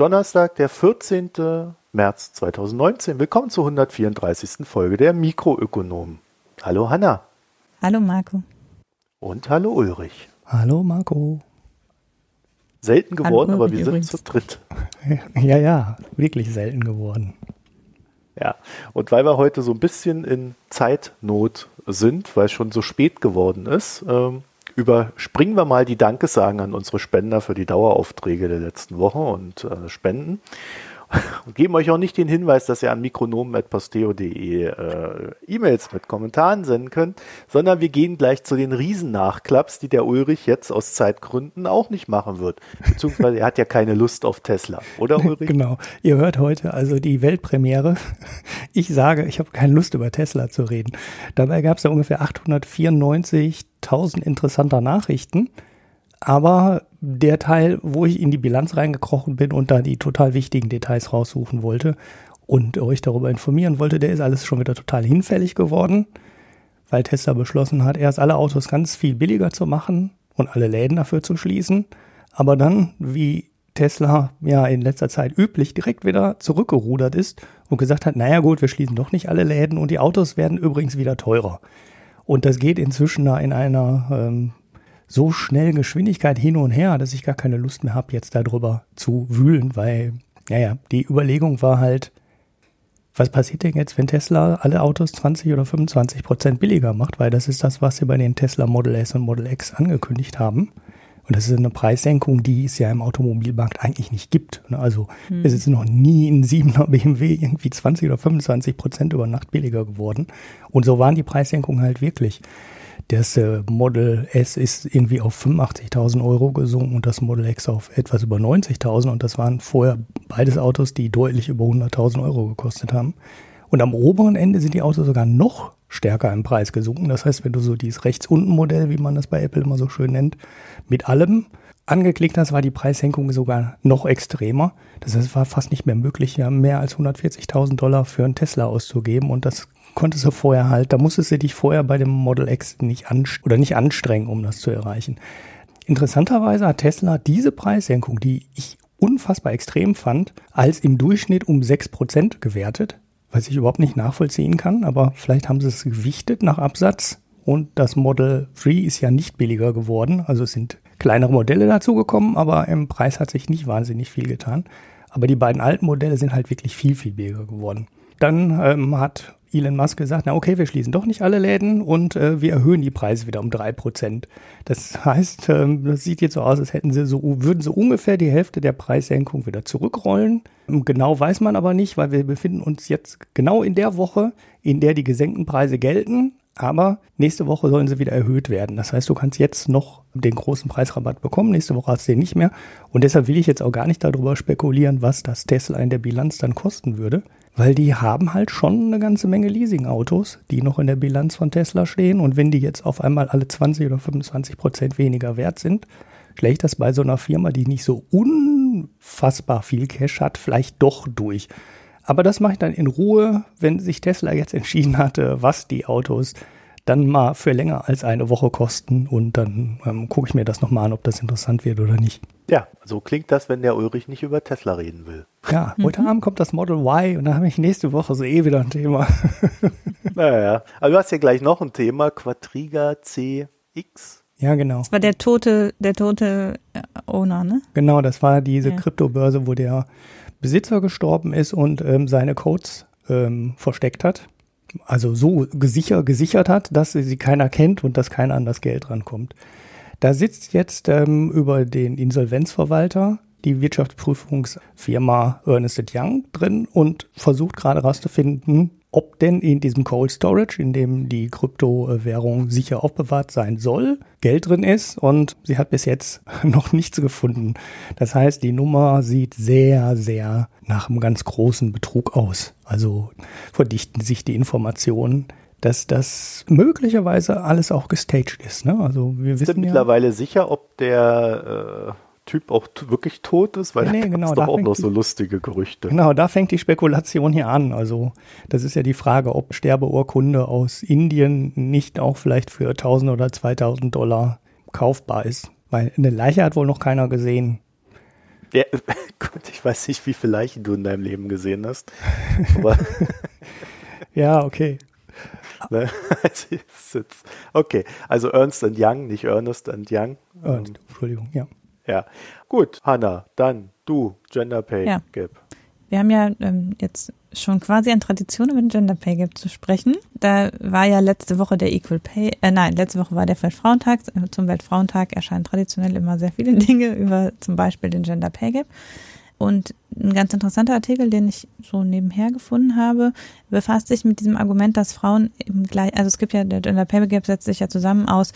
Ist Donnerstag, der 14. März 2019. Willkommen zur 134. Folge der Mikroökonomen. Hallo Hanna. Hallo Marco. Und hallo Ulrich. Hallo Marco. Selten geworden, hallo, aber wir übrigens. sind zu dritt. Ja, ja, wirklich selten geworden. Ja, und weil wir heute so ein bisschen in Zeitnot sind, weil es schon so spät geworden ist, ähm, überspringen wir mal die Dankesagen an unsere Spender für die Daueraufträge der letzten Woche und äh, Spenden und geben euch auch nicht den Hinweis, dass ihr an mikronomen.posteo.de äh, E-Mails mit Kommentaren senden könnt, sondern wir gehen gleich zu den Riesennachklaps, die der Ulrich jetzt aus Zeitgründen auch nicht machen wird. Beziehungsweise er hat ja keine Lust auf Tesla, oder Ulrich? Genau. Ihr hört heute also die Weltpremiere. Ich sage, ich habe keine Lust über Tesla zu reden. Dabei gab es ja ungefähr 894.000 interessanter Nachrichten. Aber der Teil, wo ich in die Bilanz reingekrochen bin und da die total wichtigen Details raussuchen wollte und euch darüber informieren wollte, der ist alles schon wieder total hinfällig geworden, weil Tesla beschlossen hat, erst alle Autos ganz viel billiger zu machen und alle Läden dafür zu schließen, aber dann, wie Tesla ja in letzter Zeit üblich direkt wieder zurückgerudert ist und gesagt hat, naja gut, wir schließen doch nicht alle Läden und die Autos werden übrigens wieder teurer. Und das geht inzwischen da in einer ähm, so schnell Geschwindigkeit hin und her, dass ich gar keine Lust mehr habe, jetzt darüber zu wühlen, weil, naja, die Überlegung war halt, was passiert denn jetzt, wenn Tesla alle Autos 20 oder 25 Prozent billiger macht? Weil das ist das, was sie bei den Tesla Model S und Model X angekündigt haben. Und das ist eine Preissenkung, die es ja im Automobilmarkt eigentlich nicht gibt. Ne? Also hm. es ist noch nie ein 7er BMW irgendwie 20 oder 25 Prozent über Nacht billiger geworden. Und so waren die Preissenkungen halt wirklich. Das äh, Model S ist irgendwie auf 85.000 Euro gesunken und das Model X auf etwas über 90.000 und das waren vorher beides Autos, die deutlich über 100.000 Euro gekostet haben. Und am oberen Ende sind die Autos sogar noch stärker im Preis gesunken. Das heißt, wenn du so dieses rechts unten Modell, wie man das bei Apple immer so schön nennt, mit allem angeklickt hast, war die Preissenkung sogar noch extremer. Das heißt, es war fast nicht mehr möglich, mehr als 140.000 Dollar für einen Tesla auszugeben und das konntest du vorher halt, da musstest du dich vorher bei dem Model X nicht an, oder nicht anstrengen, um das zu erreichen. Interessanterweise hat Tesla diese Preissenkung, die ich unfassbar extrem fand, als im Durchschnitt um 6% gewertet, was ich überhaupt nicht nachvollziehen kann, aber vielleicht haben sie es gewichtet nach Absatz und das Model 3 ist ja nicht billiger geworden, also es sind kleinere Modelle dazugekommen, aber im Preis hat sich nicht wahnsinnig viel getan. Aber die beiden alten Modelle sind halt wirklich viel, viel billiger geworden. Dann ähm, hat Elon Musk gesagt, na okay, wir schließen doch nicht alle Läden und äh, wir erhöhen die Preise wieder um drei Prozent. Das heißt, ähm, das sieht jetzt so aus, als hätten sie so, würden sie ungefähr die Hälfte der Preissenkung wieder zurückrollen. Genau weiß man aber nicht, weil wir befinden uns jetzt genau in der Woche, in der die gesenkten Preise gelten. Aber nächste Woche sollen sie wieder erhöht werden. Das heißt, du kannst jetzt noch den großen Preisrabatt bekommen. Nächste Woche hast du den nicht mehr. Und deshalb will ich jetzt auch gar nicht darüber spekulieren, was das Tesla in der Bilanz dann kosten würde weil die haben halt schon eine ganze Menge Leasingautos, die noch in der Bilanz von Tesla stehen. Und wenn die jetzt auf einmal alle 20 oder 25 Prozent weniger wert sind, schlägt das bei so einer Firma, die nicht so unfassbar viel Cash hat, vielleicht doch durch. Aber das mache ich dann in Ruhe, wenn sich Tesla jetzt entschieden hatte, was die Autos dann mal für länger als eine Woche kosten und dann ähm, gucke ich mir das nochmal an, ob das interessant wird oder nicht. Ja, so klingt das, wenn der Ulrich nicht über Tesla reden will. Ja, mhm. heute Abend kommt das Model Y und dann habe ich nächste Woche so eh wieder ein Thema. naja, aber du hast ja gleich noch ein Thema, Quadriga CX. Ja, genau. Das war der tote, der tote äh, Owner, ne? Genau, das war diese ja. Kryptobörse, wo der Besitzer gestorben ist und ähm, seine Codes ähm, versteckt hat also so gesichert, gesichert hat, dass sie keiner kennt und dass keiner an das Geld rankommt. Da sitzt jetzt ähm, über den Insolvenzverwalter die Wirtschaftsprüfungsfirma Ernest Young drin und versucht gerade herauszufinden, ob denn in diesem Cold Storage, in dem die Kryptowährung sicher aufbewahrt sein soll, Geld drin ist und sie hat bis jetzt noch nichts gefunden. Das heißt, die Nummer sieht sehr, sehr nach einem ganz großen Betrug aus. Also verdichten sich die Informationen dass das möglicherweise alles auch gestaged ist. Ne? Also wir wissen sind ja, mittlerweile sicher, ob der äh, Typ auch wirklich tot ist, weil nee, da genau, doch auch noch so lustige Gerüchte. Genau, da fängt die Spekulation hier an. Also das ist ja die Frage, ob Sterbeurkunde aus Indien nicht auch vielleicht für 1000 oder 2000 Dollar kaufbar ist. Weil eine Leiche hat wohl noch keiner gesehen. Ja, gut, ich weiß nicht, wie viele Leichen du in deinem Leben gesehen hast. Ja, okay. ne, okay, also Ernst and Young, nicht Ernest and Young. Äh, Entschuldigung, ja. Ja, gut, Hanna, dann du, Gender Pay Ja. Gap. Wir haben ja ähm, jetzt schon quasi an Tradition über den Gender Pay Gap zu sprechen. Da war ja letzte Woche der Equal Pay, äh, nein, letzte Woche war der Weltfrauentag. Zum Weltfrauentag erscheinen traditionell immer sehr viele Dinge über zum Beispiel den Gender Pay Gap. Und ein ganz interessanter Artikel, den ich so nebenher gefunden habe, befasst sich mit diesem Argument, dass Frauen im gleich, also es gibt ja, der Gender Pay Gap setzt sich ja zusammen aus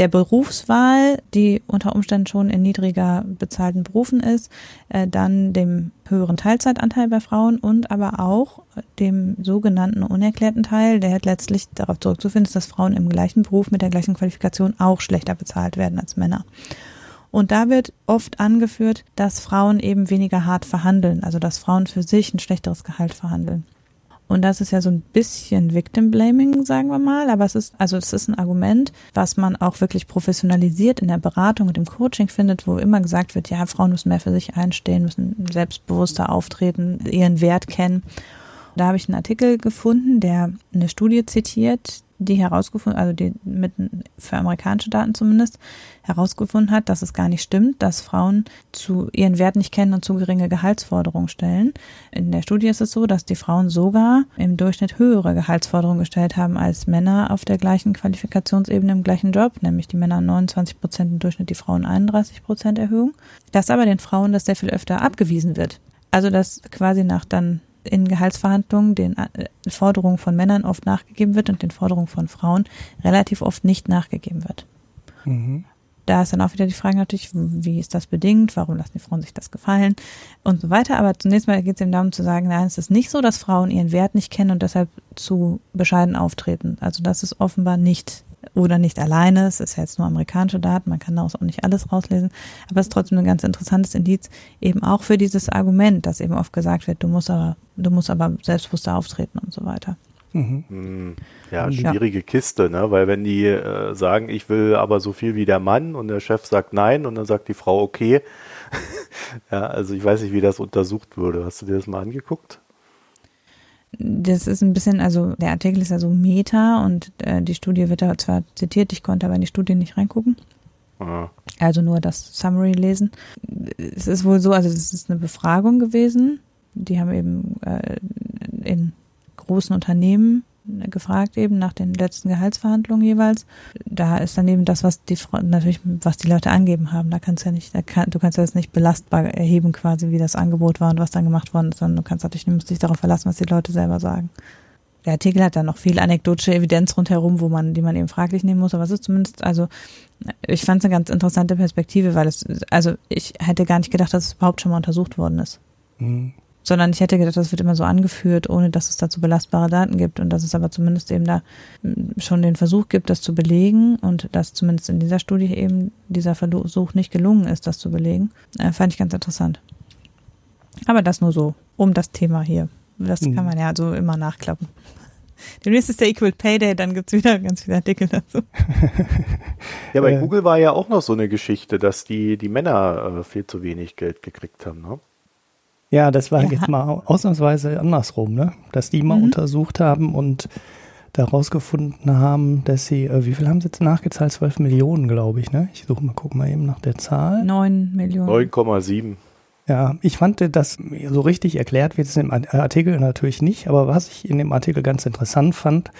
der Berufswahl, die unter Umständen schon in niedriger bezahlten Berufen ist, äh, dann dem höheren Teilzeitanteil bei Frauen und aber auch dem sogenannten unerklärten Teil, der letztlich darauf zurückzuführen ist, dass Frauen im gleichen Beruf mit der gleichen Qualifikation auch schlechter bezahlt werden als Männer. Und da wird oft angeführt, dass Frauen eben weniger hart verhandeln, also dass Frauen für sich ein schlechteres Gehalt verhandeln. Und das ist ja so ein bisschen Victim Blaming, sagen wir mal, aber es ist, also es ist ein Argument, was man auch wirklich professionalisiert in der Beratung und im Coaching findet, wo immer gesagt wird, ja, Frauen müssen mehr für sich einstehen, müssen selbstbewusster auftreten, ihren Wert kennen. Da habe ich einen Artikel gefunden, der eine Studie zitiert, die herausgefunden, also die mit für amerikanische Daten zumindest herausgefunden hat, dass es gar nicht stimmt, dass Frauen zu ihren Wert nicht kennen und zu geringe Gehaltsforderungen stellen. In der Studie ist es so, dass die Frauen sogar im Durchschnitt höhere Gehaltsforderungen gestellt haben als Männer auf der gleichen Qualifikationsebene im gleichen Job, nämlich die Männer 29 Prozent im Durchschnitt, die Frauen 31 Prozent Erhöhung. Dass aber den Frauen das sehr viel öfter abgewiesen wird. Also dass quasi nach dann in Gehaltsverhandlungen den äh, Forderungen von Männern oft nachgegeben wird und den Forderungen von Frauen relativ oft nicht nachgegeben wird. Mhm. Da ist dann auch wieder die Frage natürlich, wie ist das bedingt, warum lassen die Frauen sich das gefallen und so weiter. Aber zunächst mal geht es eben darum zu sagen, nein, es ist nicht so, dass Frauen ihren Wert nicht kennen und deshalb zu bescheiden auftreten. Also das ist offenbar nicht oder nicht alleine. Es ist ja jetzt nur amerikanische Daten, man kann daraus auch nicht alles rauslesen. Aber es ist trotzdem ein ganz interessantes Indiz, eben auch für dieses Argument, dass eben oft gesagt wird, du musst aber, du musst aber selbstbewusster auftreten und so weiter. Mhm. Hm, Ja, Ja. schwierige Kiste, ne? Weil wenn die äh, sagen, ich will aber so viel wie der Mann und der Chef sagt nein und dann sagt die Frau okay. ja, also ich weiß nicht, wie das untersucht würde. Hast du dir das mal angeguckt? Das ist ein bisschen, also der Artikel ist ja so Meta und äh, die Studie wird da zwar zitiert, ich konnte aber in die Studie nicht reingucken. Ah, Also nur das Summary lesen. Es ist wohl so, also es ist eine Befragung gewesen. Die haben eben äh, in großen Unternehmen gefragt eben nach den letzten Gehaltsverhandlungen jeweils. Da ist dann eben das, was die natürlich, was die Leute angeben haben. Da kannst du ja nicht, kann, du kannst ja das nicht belastbar erheben quasi, wie das Angebot war und was dann gemacht worden ist, sondern du kannst natürlich, du musst dich darauf verlassen, was die Leute selber sagen. Der Artikel hat dann noch viel anekdotische Evidenz rundherum, wo man, die man eben fraglich nehmen muss, aber es ist zumindest, also ich fand es eine ganz interessante Perspektive, weil es, also ich hätte gar nicht gedacht, dass es überhaupt schon mal untersucht worden ist. Mhm. Sondern ich hätte gedacht, das wird immer so angeführt, ohne dass es dazu belastbare Daten gibt und dass es aber zumindest eben da mm, schon den Versuch gibt, das zu belegen und dass zumindest in dieser Studie eben dieser Versuch nicht gelungen ist, das zu belegen. Äh, fand ich ganz interessant. Aber das nur so, um das Thema hier. Das Mhm. kann man ja so immer nachklappen. Demnächst ist der Equal Pay Day, dann gibt's wieder ganz viele Artikel dazu. Ja, bei Äh. Google war ja auch noch so eine Geschichte, dass die, die Männer äh, viel zu wenig Geld gekriegt haben, ne? Ja, das war Ja. jetzt mal ausnahmsweise andersrum, ne? Dass die mal Mhm. untersucht haben und da rausgefunden haben, dass sie, äh, wie viel haben sie jetzt nachgezahlt? 12 Millionen, glaube ich, ne? Ich suche mal, guck mal eben nach der Zahl. Neun Millionen. 9,7. Ja, ich fand, dass so richtig erklärt wird es im Artikel natürlich nicht, aber was ich in dem Artikel ganz interessant fand,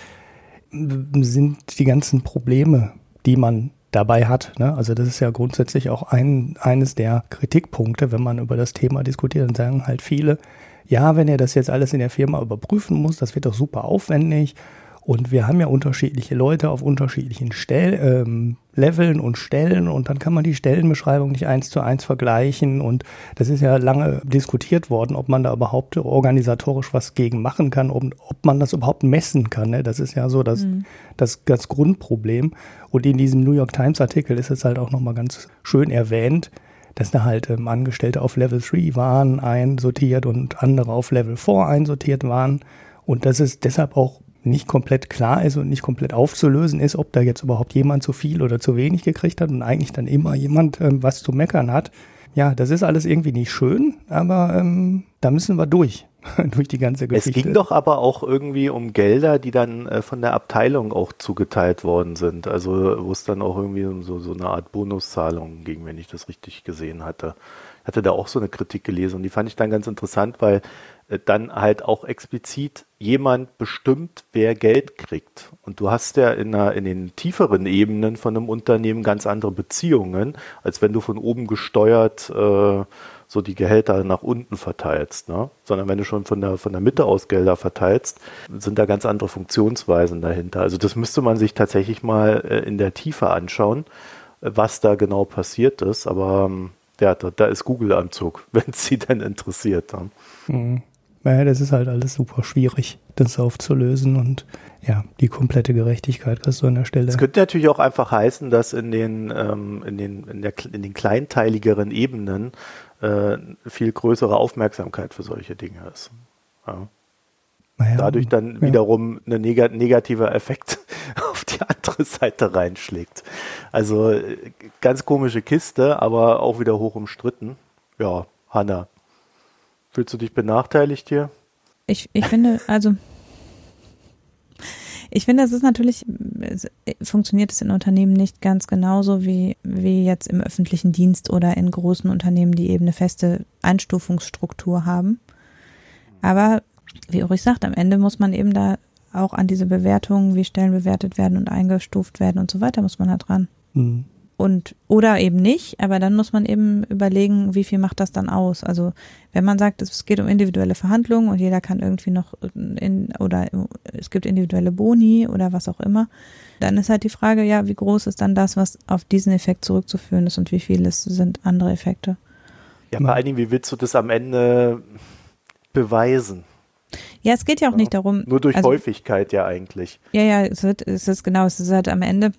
sind die ganzen Probleme, die man dabei hat. Ne? Also das ist ja grundsätzlich auch ein, eines der Kritikpunkte, wenn man über das Thema diskutiert. Dann sagen halt viele, ja, wenn ihr das jetzt alles in der Firma überprüfen muss, das wird doch super aufwendig. Und wir haben ja unterschiedliche Leute auf unterschiedlichen Stell, ähm, Leveln und Stellen und dann kann man die Stellenbeschreibung nicht eins zu eins vergleichen. Und das ist ja lange diskutiert worden, ob man da überhaupt organisatorisch was gegen machen kann, ob, ob man das überhaupt messen kann. Ne? Das ist ja so das, das, das Grundproblem. Und in diesem New York Times Artikel ist es halt auch nochmal ganz schön erwähnt, dass da halt ähm, Angestellte auf Level 3 waren, einsortiert und andere auf Level 4 einsortiert waren. Und dass es deshalb auch nicht komplett klar ist und nicht komplett aufzulösen ist, ob da jetzt überhaupt jemand zu viel oder zu wenig gekriegt hat und eigentlich dann immer jemand ähm, was zu meckern hat. ja, das ist alles irgendwie nicht schön, aber ähm, da müssen wir durch. durch die ganze Geschichte. Es ging doch aber auch irgendwie um Gelder, die dann äh, von der Abteilung auch zugeteilt worden sind. Also wo es dann auch irgendwie um so, so eine Art Bonuszahlung ging, wenn ich das richtig gesehen hatte. Ich hatte da auch so eine Kritik gelesen und die fand ich dann ganz interessant, weil äh, dann halt auch explizit jemand bestimmt, wer Geld kriegt. Und du hast ja in, einer, in den tieferen Ebenen von einem Unternehmen ganz andere Beziehungen, als wenn du von oben gesteuert äh, so die Gehälter nach unten verteilst, ne? sondern wenn du schon von der, von der Mitte aus Gelder verteilst, sind da ganz andere Funktionsweisen dahinter. Also das müsste man sich tatsächlich mal äh, in der Tiefe anschauen, äh, was da genau passiert ist. Aber ähm, ja, da, da ist Google am Zug, wenn es sie denn interessiert. Ne? Mhm. Naja, das ist halt alles super schwierig, das aufzulösen und ja, die komplette Gerechtigkeit kriegst du an der Stelle. Es könnte natürlich auch einfach heißen, dass in den, ähm, in den, in, der, in den kleinteiligeren Ebenen äh, viel größere Aufmerksamkeit für solche Dinge ist. Ja. Ja, Dadurch dann ja. wiederum ein neg negativer Effekt auf die andere Seite reinschlägt. Also äh, ganz komische Kiste, aber auch wieder hoch umstritten. Ja, Hanna, fühlst du dich benachteiligt hier? Ich, ich finde, also ich finde, es ist natürlich, funktioniert es in Unternehmen nicht ganz genauso wie, wie jetzt im öffentlichen Dienst oder in großen Unternehmen, die eben eine feste Einstufungsstruktur haben. Aber wie Ulrich sagt, am Ende muss man eben da auch an diese Bewertungen, wie Stellen bewertet werden und eingestuft werden und so weiter, muss man halt dran. Mhm und oder eben nicht, aber dann muss man eben überlegen, wie viel macht das dann aus. Also wenn man sagt, es geht um individuelle Verhandlungen und jeder kann irgendwie noch in oder es gibt individuelle Boni oder was auch immer, dann ist halt die Frage, ja, wie groß ist dann das, was auf diesen Effekt zurückzuführen ist und wie viel es sind andere Effekte. Ja, vor allen Dingen, wie willst du das am Ende beweisen? Ja, es geht ja auch nicht darum. Nur durch also, Häufigkeit ja eigentlich. Ja, ja, es, wird, es ist genau, es ist halt am Ende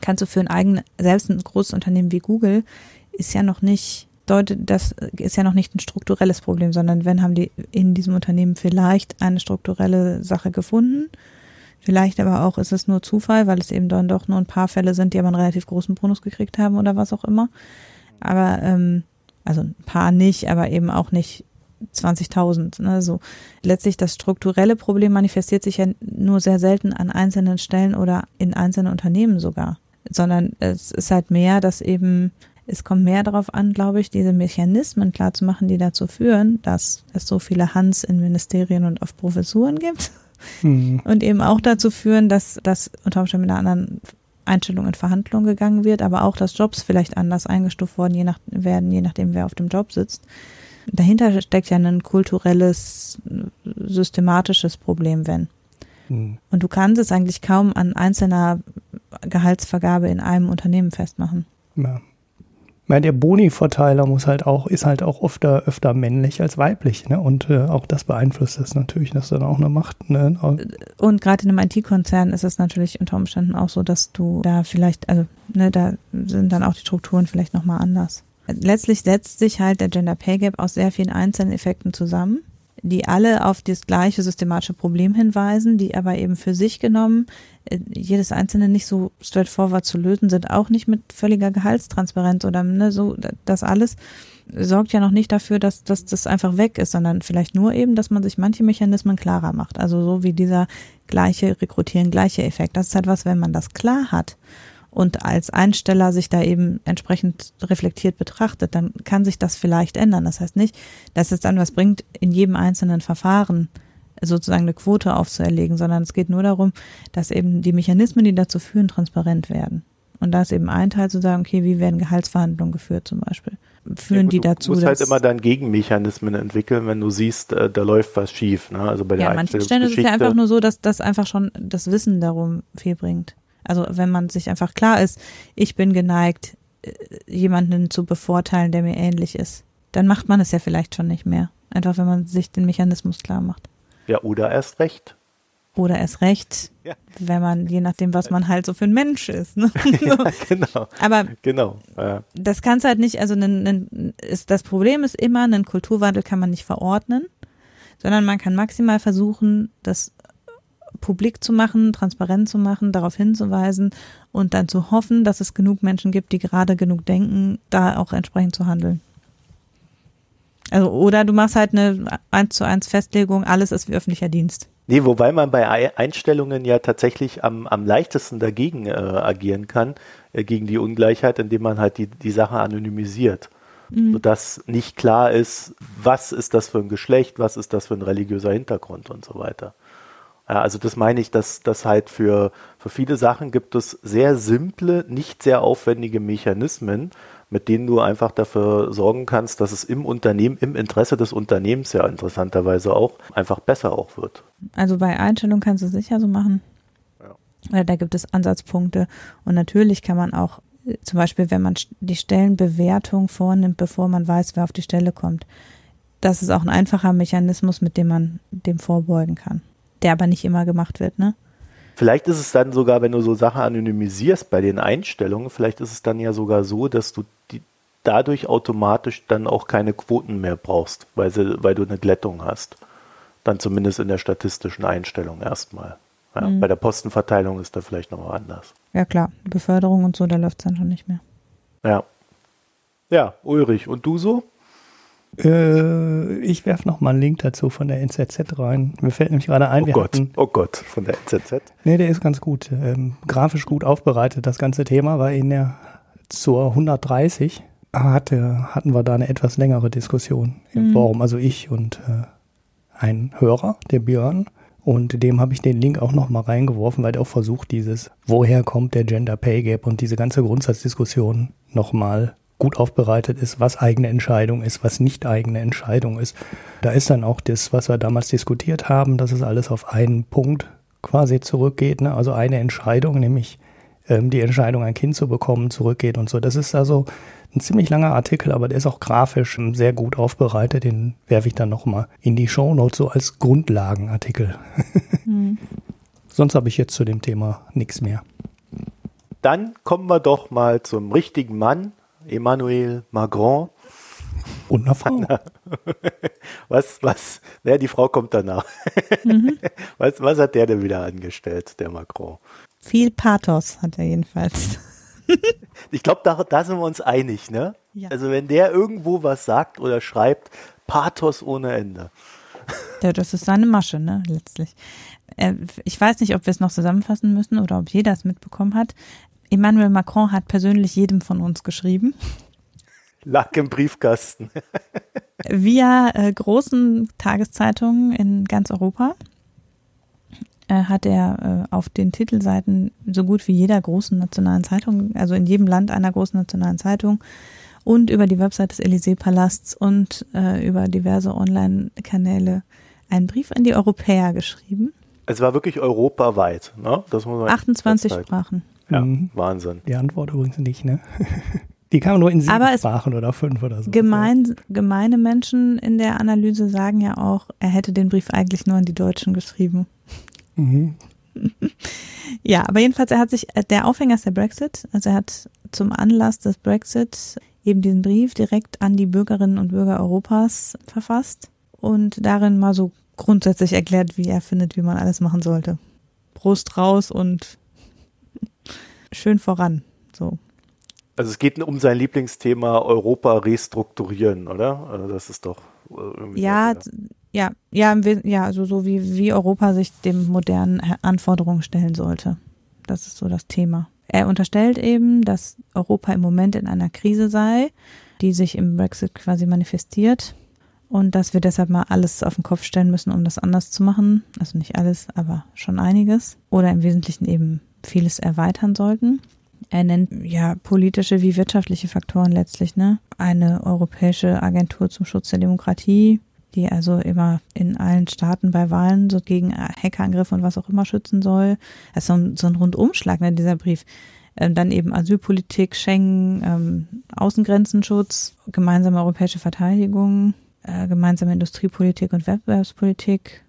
kannst du für ein eigenes, selbst ein großes Unternehmen wie Google, ist ja noch nicht, deutet, das ist ja noch nicht ein strukturelles Problem, sondern wenn haben die in diesem Unternehmen vielleicht eine strukturelle Sache gefunden. Vielleicht aber auch ist es nur Zufall, weil es eben dann doch nur ein paar Fälle sind, die aber einen relativ großen Bonus gekriegt haben oder was auch immer. Aber, ähm, also ein paar nicht, aber eben auch nicht 20.000. Ne? So letztlich das strukturelle Problem manifestiert sich ja nur sehr selten an einzelnen Stellen oder in einzelnen Unternehmen sogar sondern es ist halt mehr, dass eben, es kommt mehr darauf an, glaube ich, diese Mechanismen klar zu machen, die dazu führen, dass es so viele Hans in Ministerien und auf Professuren gibt. Mhm. Und eben auch dazu führen, dass das unter Umständen mit einer anderen Einstellung in Verhandlungen gegangen wird, aber auch, dass Jobs vielleicht anders eingestuft worden je nach, werden, je nachdem, wer auf dem Job sitzt. Dahinter steckt ja ein kulturelles, systematisches Problem, wenn. Mhm. Und du kannst es eigentlich kaum an einzelner Gehaltsvergabe in einem Unternehmen festmachen. Ja. Meine, der Boni-Verteiler muss halt auch, ist halt auch öfter, öfter männlich als weiblich, ne? Und äh, auch das beeinflusst das natürlich, dass dann auch eine Macht, ne? Und gerade in einem IT-Konzern ist es natürlich unter Umständen auch so, dass du da vielleicht, also, ne, da sind dann auch die Strukturen vielleicht nochmal anders. Letztlich setzt sich halt der Gender Pay Gap aus sehr vielen einzelnen Effekten zusammen die alle auf das gleiche systematische Problem hinweisen, die aber eben für sich genommen äh, jedes einzelne nicht so straightforward zu lösen sind, auch nicht mit völliger Gehaltstransparenz oder ne, so das alles sorgt ja noch nicht dafür, dass, dass das einfach weg ist, sondern vielleicht nur eben, dass man sich manche Mechanismen klarer macht. Also so wie dieser gleiche Rekrutieren, gleiche Effekt. Das ist halt was, wenn man das klar hat und als Einsteller sich da eben entsprechend reflektiert betrachtet, dann kann sich das vielleicht ändern. Das heißt nicht, dass es dann was bringt, in jedem einzelnen Verfahren sozusagen eine Quote aufzuerlegen, sondern es geht nur darum, dass eben die Mechanismen, die dazu führen, transparent werden. Und da ist eben ein Teil zu sagen, okay, wie werden Gehaltsverhandlungen geführt zum Beispiel? Führen ja, gut, die dazu? Du musst halt immer dann Gegenmechanismen entwickeln, wenn du siehst, äh, da läuft was schief. Ne? Also bei der ja, an manchen Stellen ist es ja einfach nur so, dass das einfach schon das Wissen darum viel bringt. Also wenn man sich einfach klar ist, ich bin geneigt, äh, jemanden zu bevorteilen, der mir ähnlich ist, dann macht man es ja vielleicht schon nicht mehr. Einfach wenn man sich den Mechanismus klar macht. Ja, oder erst recht. Oder erst recht, ja. wenn man, je nachdem, was man halt so für ein Mensch ist. Ne? ja, genau. Aber genau, ja. das kann es halt nicht, also ist, das Problem ist immer, einen Kulturwandel kann man nicht verordnen, sondern man kann maximal versuchen, das publik zu machen, transparent zu machen, darauf hinzuweisen und dann zu hoffen, dass es genug Menschen gibt, die gerade genug denken, da auch entsprechend zu handeln. Also, oder du machst halt eine eins zu eins Festlegung, alles ist wie öffentlicher Dienst. Nee, wobei man bei Einstellungen ja tatsächlich am, am leichtesten dagegen äh, agieren kann, äh, gegen die Ungleichheit, indem man halt die, die Sache anonymisiert. Mhm. Sodass nicht klar ist, was ist das für ein Geschlecht, was ist das für ein religiöser Hintergrund und so weiter. Ja, also das meine ich, dass das halt für, für viele Sachen gibt es sehr simple, nicht sehr aufwendige Mechanismen, mit denen du einfach dafür sorgen kannst, dass es im Unternehmen, im Interesse des Unternehmens ja interessanterweise auch einfach besser auch wird. Also bei Einstellung kannst du es sicher so machen. Ja. Da gibt es Ansatzpunkte und natürlich kann man auch äh, zum Beispiel, wenn man die Stellenbewertung vornimmt, bevor man weiß, wer auf die Stelle kommt. Das ist auch ein einfacher Mechanismus, mit dem man dem vorbeugen kann. Der aber nicht immer gemacht wird, ne? Vielleicht ist es dann sogar, wenn du so Sachen anonymisierst bei den Einstellungen, vielleicht ist es dann ja sogar so, dass du die, dadurch automatisch dann auch keine Quoten mehr brauchst, weil, sie, weil du eine Glättung hast. Dann zumindest in der statistischen Einstellung erstmal. Ja, mhm. Bei der Postenverteilung ist da vielleicht noch anders. Ja klar, Beförderung und so, da läuft es dann schon nicht mehr. Ja. Ja, Ulrich, und du so? Äh, ich werfe noch mal einen Link dazu von der NZZ rein. Mir fällt nämlich gerade ein, oh Gott, hatten, oh Gott, von der NZZ. Nee, der ist ganz gut. Ähm, grafisch gut aufbereitet, das ganze Thema, weil in der zur 130 hatte, hatten wir da eine etwas längere Diskussion im mhm. Forum, also ich und äh, ein Hörer, der Björn. Und dem habe ich den Link auch noch mal reingeworfen, weil er auch versucht, dieses, woher kommt der Gender Pay Gap und diese ganze Grundsatzdiskussion noch mal gut aufbereitet ist, was eigene Entscheidung ist, was nicht eigene Entscheidung ist. Da ist dann auch das, was wir damals diskutiert haben, dass es alles auf einen Punkt quasi zurückgeht. Ne? Also eine Entscheidung, nämlich ähm, die Entscheidung, ein Kind zu bekommen, zurückgeht und so. Das ist also ein ziemlich langer Artikel, aber der ist auch grafisch sehr gut aufbereitet. Den werfe ich dann nochmal in die Show Notes so als Grundlagenartikel. Mhm. Sonst habe ich jetzt zu dem Thema nichts mehr. Dann kommen wir doch mal zum richtigen Mann, Emmanuel Macron. Und eine Frau. Was, was, naja, die Frau kommt danach. Mhm. Was, was hat der denn wieder angestellt, der Macron? Viel Pathos hat er jedenfalls. ich glaube, da, da sind wir uns einig, ne? Ja. Also wenn der irgendwo was sagt oder schreibt, Pathos ohne Ende. Ja, das ist seine Masche, ne, letztlich. Äh, ich weiß nicht, ob wir es noch zusammenfassen müssen oder ob jeder es mitbekommen hat. Emmanuel Macron hat persönlich jedem von uns geschrieben. Lag im Briefkasten. Via äh, großen Tageszeitungen in ganz Europa äh, hat er äh, auf den Titelseiten so gut wie jeder großen nationalen Zeitung, also in jedem Land einer großen nationalen Zeitung und über die Website des Élysée-Palasts und äh, über diverse Online-Kanäle einen Brief an die Europäer geschrieben. Es war wirklich europaweit, ne? Das muss man 28 Sprachen. Ja, mhm. Wahnsinn. Die Antwort übrigens nicht, ne? Die kamen nur in sieben Sprachen oder fünf oder so. Gemein, gemeine Menschen in der Analyse sagen ja auch, er hätte den Brief eigentlich nur an die Deutschen geschrieben. Mhm. ja, aber jedenfalls, er hat sich, der Aufhänger ist der Brexit. Also er hat zum Anlass des Brexit eben diesen Brief direkt an die Bürgerinnen und Bürger Europas verfasst und darin mal so grundsätzlich erklärt, wie er findet, wie man alles machen sollte. Brust raus und schön voran. So. Also es geht um sein Lieblingsthema Europa restrukturieren, oder? Also das ist doch äh, irgendwie. Ja, ja, ja, ja, also so wie, wie Europa sich dem modernen Anforderungen stellen sollte. Das ist so das Thema. Er unterstellt eben, dass Europa im Moment in einer Krise sei, die sich im Brexit quasi manifestiert und dass wir deshalb mal alles auf den Kopf stellen müssen, um das anders zu machen. Also nicht alles, aber schon einiges. Oder im Wesentlichen eben vieles erweitern sollten. Er nennt ja politische wie wirtschaftliche Faktoren letztlich, ne? Eine europäische Agentur zum Schutz der Demokratie, die also immer in allen Staaten bei Wahlen so gegen Hackerangriffe und was auch immer schützen soll. Das ist so ein, so ein Rundumschlag, ne, dieser Brief. Ähm, dann eben Asylpolitik, Schengen, ähm, Außengrenzenschutz, gemeinsame europäische Verteidigung, äh, gemeinsame Industriepolitik und Wettbewerbspolitik,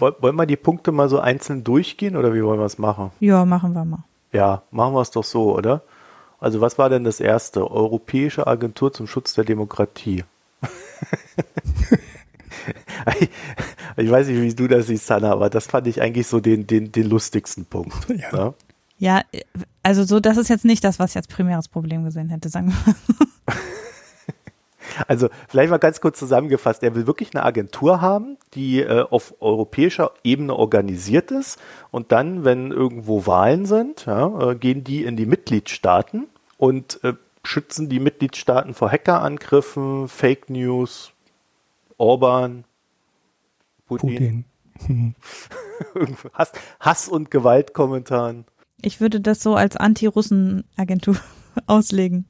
wollen wir die Punkte mal so einzeln durchgehen oder wie wollen wir es machen? Ja, machen wir mal. Ja, machen wir es doch so, oder? Also was war denn das erste? Europäische Agentur zum Schutz der Demokratie. Ich weiß nicht, wie du das siehst, Hanna, aber das fand ich eigentlich so den, den, den lustigsten Punkt. Ja. ja. ja also so, das ist jetzt nicht das, was ich als primäres Problem gesehen hätte, sagen wir mal. Also vielleicht mal ganz kurz zusammengefasst, er will wirklich eine Agentur haben, die äh, auf europäischer Ebene organisiert ist und dann, wenn irgendwo Wahlen sind, ja, äh, gehen die in die Mitgliedstaaten und äh, schützen die Mitgliedstaaten vor Hackerangriffen, Fake News, Orban, Putin. Putin. Hass, Hass und Gewaltkommentaren. Ich würde das so als Anti-Russen-Agentur auslegen.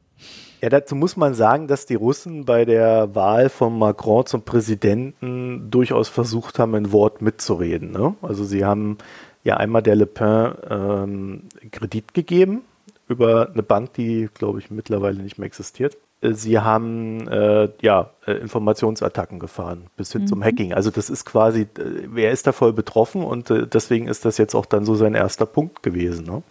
Ja, dazu muss man sagen, dass die Russen bei der Wahl von Macron zum Präsidenten durchaus versucht haben, ein Wort mitzureden. Ne? Also sie haben ja einmal der Le Pen ähm, Kredit gegeben über eine Bank, die, glaube ich, mittlerweile nicht mehr existiert. Äh, sie haben äh, ja äh, Informationsattacken gefahren bis hin mhm. zum Hacking. Also das ist quasi, äh, wer ist da voll betroffen und äh, deswegen ist das jetzt auch dann so sein erster Punkt gewesen. Ne?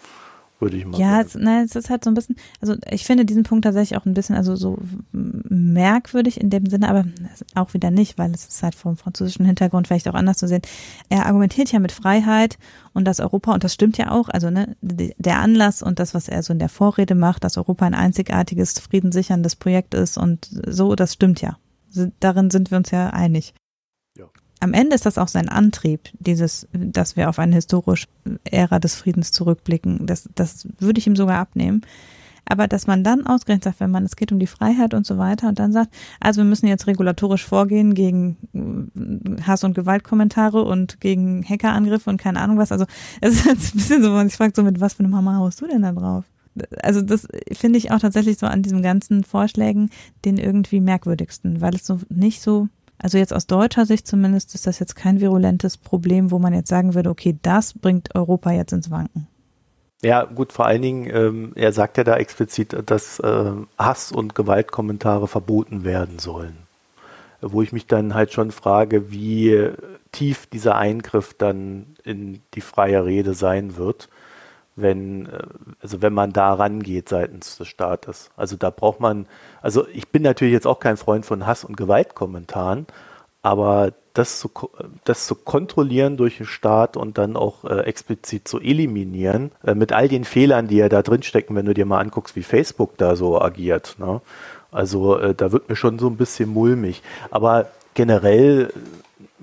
Würde ich mal ja, sagen. Ja, es, ist halt so ein bisschen, also ich finde diesen Punkt tatsächlich auch ein bisschen, also so merkwürdig in dem Sinne, aber auch wieder nicht, weil es ist halt vom französischen Hintergrund vielleicht auch anders zu sehen. Er argumentiert ja mit Freiheit und dass Europa, und das stimmt ja auch, also ne, der Anlass und das, was er so in der Vorrede macht, dass Europa ein einzigartiges, friedenssicherndes Projekt ist und so, das stimmt ja. Darin sind wir uns ja einig am Ende ist das auch sein Antrieb, dieses, dass wir auf eine historische Ära des Friedens zurückblicken. Das, das würde ich ihm sogar abnehmen. Aber dass man dann ausgerechnet sagt, wenn man, es geht um die Freiheit und so weiter und dann sagt, also wir müssen jetzt regulatorisch vorgehen gegen äh, Hass- und Gewaltkommentare und gegen Hackerangriffe und keine Ahnung was. Also es ist ein bisschen so, man sich fragt, so mit was für einem Hammer haust du denn da drauf? Also das finde ich auch tatsächlich so an diesen ganzen Vorschlägen den irgendwie merkwürdigsten, weil es so nicht so also jetzt aus deutscher Sicht zumindest ist das jetzt kein virulentes Problem, wo man jetzt sagen würde, okay, das bringt Europa jetzt ins Wanken. Ja, gut, vor allen Dingen, ähm, er sagt ja da explizit, dass äh, Hass- und Gewaltkommentare verboten werden sollen. Wo ich mich dann halt schon frage, wie tief dieser Eingriff dann in die freie Rede sein wird wenn, äh, also wenn man da rangeht seitens des Staates. Also da braucht man, also ich bin natürlich jetzt auch kein Freund von Hass- und Gewaltkommentaren, aber das zu, das zu kontrollieren durch den Staat und dann auch äh, explizit zu eliminieren, äh, mit all den Fehlern, die ja da drin stecken, wenn du dir mal anguckst, wie Facebook da so agiert. Ne? Also äh, da wird mir schon so ein bisschen mulmig. Aber generell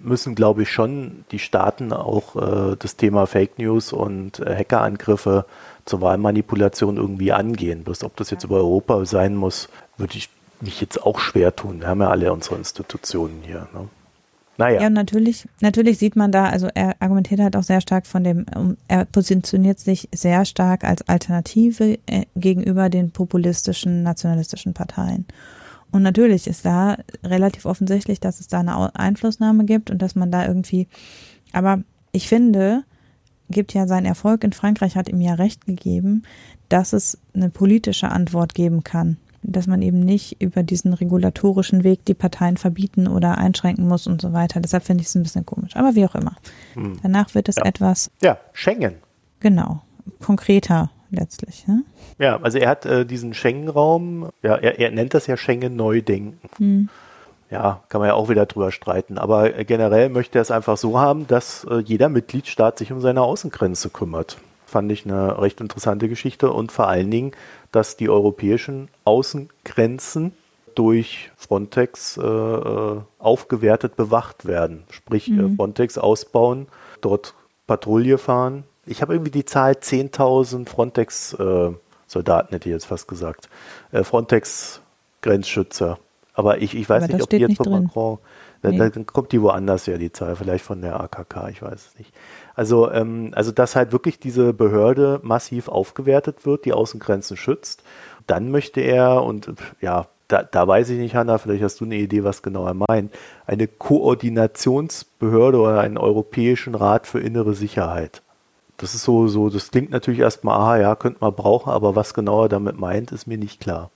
müssen, glaube ich, schon die Staaten auch äh, das Thema Fake News und äh, Hackerangriffe zur Wahlmanipulation irgendwie angehen. Bloß ob das jetzt über Europa sein muss, würde ich mich jetzt auch schwer tun. Wir haben ja alle unsere Institutionen hier. Ne? Naja. Ja, natürlich, natürlich sieht man da, also er argumentiert halt auch sehr stark von dem, er positioniert sich sehr stark als Alternative äh, gegenüber den populistischen, nationalistischen Parteien. Und natürlich ist da relativ offensichtlich, dass es da eine Einflussnahme gibt und dass man da irgendwie, aber ich finde, gibt ja sein Erfolg in Frankreich hat ihm ja recht gegeben, dass es eine politische Antwort geben kann. Dass man eben nicht über diesen regulatorischen Weg die Parteien verbieten oder einschränken muss und so weiter. Deshalb finde ich es ein bisschen komisch. Aber wie auch immer. Hm. Danach wird es ja. etwas. Ja, Schengen. Genau. Konkreter letztlich. Ne? Ja, also er hat äh, diesen Schengen-Raum, ja, er, er, nennt das ja Schengen-Neudenken. Hm. Ja, kann man ja auch wieder drüber streiten. Aber äh, generell möchte er es einfach so haben, dass äh, jeder Mitgliedstaat sich um seine Außengrenze kümmert. Fand ich eine recht interessante Geschichte und vor allen Dingen, dass die europäischen Außengrenzen durch Frontex äh, äh aufgewertet bewacht werden. Sprich, mhm. Frontex ausbauen, dort Patrouille fahren, ich habe irgendwie die Zahl 10.000 Frontex-Soldaten, hätte ich jetzt fast gesagt. Äh, Frontex-Grenzschützer. Aber ich, ich weiß Aber nicht, ob die jetzt von Macron, nee. dann kommt die woanders her, die Zahl, vielleicht von der AKK, ich weiß es nicht. Also, ähm, also dass halt wirklich diese Behörde massiv aufgewertet wird, die Außengrenzen schützt. Dann möchte er, und ja, da, da weiß ich nicht, Hanna, vielleicht hast du eine Idee, was genau er meint, eine Koordinationsbehörde oder einen Europäischen Rat für innere Sicherheit. Das ist so, so, das klingt natürlich erstmal, aha, ja, könnte man brauchen, aber was genau er damit meint, ist mir nicht klar.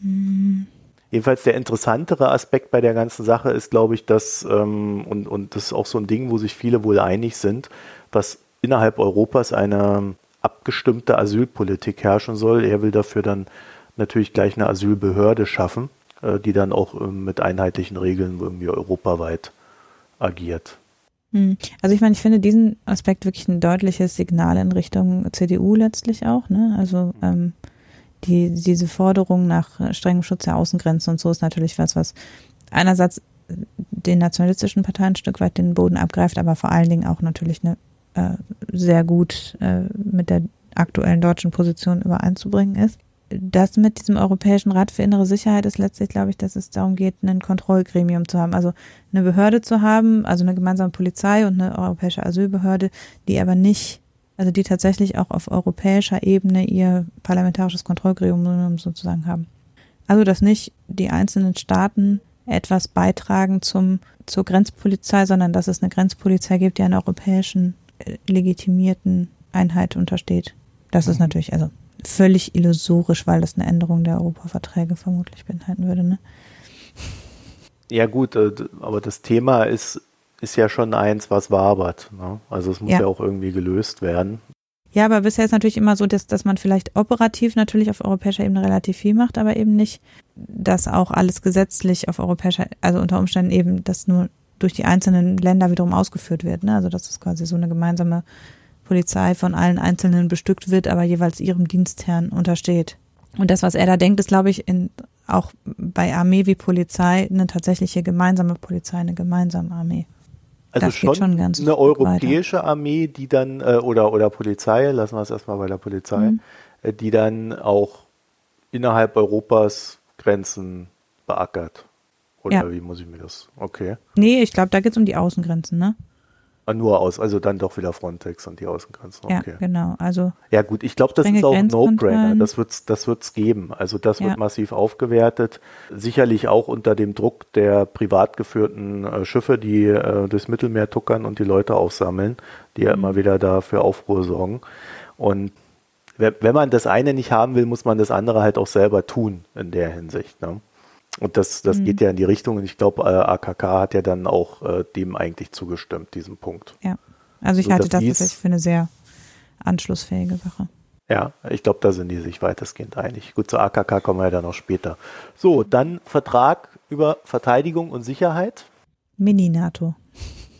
Mhm. Jedenfalls der interessantere Aspekt bei der ganzen Sache ist, glaube ich, dass, ähm, und, und das ist auch so ein Ding, wo sich viele wohl einig sind, dass innerhalb Europas eine abgestimmte Asylpolitik herrschen soll. Er will dafür dann natürlich gleich eine Asylbehörde schaffen, äh, die dann auch äh, mit einheitlichen Regeln irgendwie europaweit agiert. Hm. Also ich meine, ich finde diesen Aspekt wirklich ein deutliches Signal in Richtung CDU letztlich auch. Ne? Also ähm, die, diese Forderung nach strengem Schutz der Außengrenzen und so ist natürlich was, was einerseits den nationalistischen Parteien ein Stück weit den Boden abgreift, aber vor allen Dingen auch natürlich eine äh, sehr gut äh, mit der aktuellen deutschen Position übereinzubringen ist. Das mit diesem Europäischen Rat für innere Sicherheit ist letztlich, glaube ich, dass es darum geht, ein Kontrollgremium zu haben, also eine Behörde zu haben, also eine gemeinsame Polizei und eine europäische Asylbehörde, die aber nicht, also die tatsächlich auch auf europäischer Ebene ihr parlamentarisches Kontrollgremium sozusagen haben. Also dass nicht die einzelnen Staaten etwas beitragen zum, zur Grenzpolizei, sondern dass es eine Grenzpolizei gibt, die einer europäischen äh, legitimierten Einheit untersteht. Das ist mhm. natürlich also völlig illusorisch, weil das eine Änderung der Europaverträge vermutlich beinhalten würde. Ne? Ja gut, äh, aber das Thema ist, ist ja schon eins, was wabert. Ne? Also es muss ja. ja auch irgendwie gelöst werden. Ja, aber bisher ist natürlich immer so, dass, dass man vielleicht operativ natürlich auf europäischer Ebene relativ viel macht, aber eben nicht, dass auch alles gesetzlich auf europäischer, also unter Umständen eben, dass nur durch die einzelnen Länder wiederum ausgeführt wird. Ne? Also dass es quasi so eine gemeinsame Polizei von allen Einzelnen bestückt wird, aber jeweils ihrem Dienstherrn untersteht. Und das, was er da denkt, ist, glaube ich, in, auch bei Armee wie Polizei eine tatsächliche gemeinsame Polizei, eine gemeinsame Armee. Also das schon, schon eine europäische weiter. Armee, die dann, äh, oder, oder Polizei, lassen wir es erstmal bei der Polizei, mhm. äh, die dann auch innerhalb Europas Grenzen beackert. Oder ja. wie muss ich mir das? Okay. Nee, ich glaube, da geht es um die Außengrenzen, ne? Ah, nur aus, also dann doch wieder Frontex und die Außengrenzen. Okay. Ja, genau. Also ja gut, ich glaube, das ist auch ein No-Brainer. Das wird's, das wird's geben. Also das ja. wird massiv aufgewertet. Sicherlich auch unter dem Druck der privat geführten äh, Schiffe, die äh, durchs Mittelmeer tuckern und die Leute aufsammeln, die mhm. ja immer wieder dafür Aufruhr sorgen. Und wenn man das eine nicht haben will, muss man das andere halt auch selber tun in der Hinsicht. Ne? Und das, das mhm. geht ja in die Richtung und ich glaube, äh, AKK hat ja dann auch äh, dem eigentlich zugestimmt, diesem Punkt. Ja, also ich so, halte das tatsächlich für eine sehr anschlussfähige Sache. Ja, ich glaube, da sind die sich weitestgehend einig. Gut, zur AKK kommen wir ja dann noch später. So, dann Vertrag über Verteidigung und Sicherheit. Mini-NATO.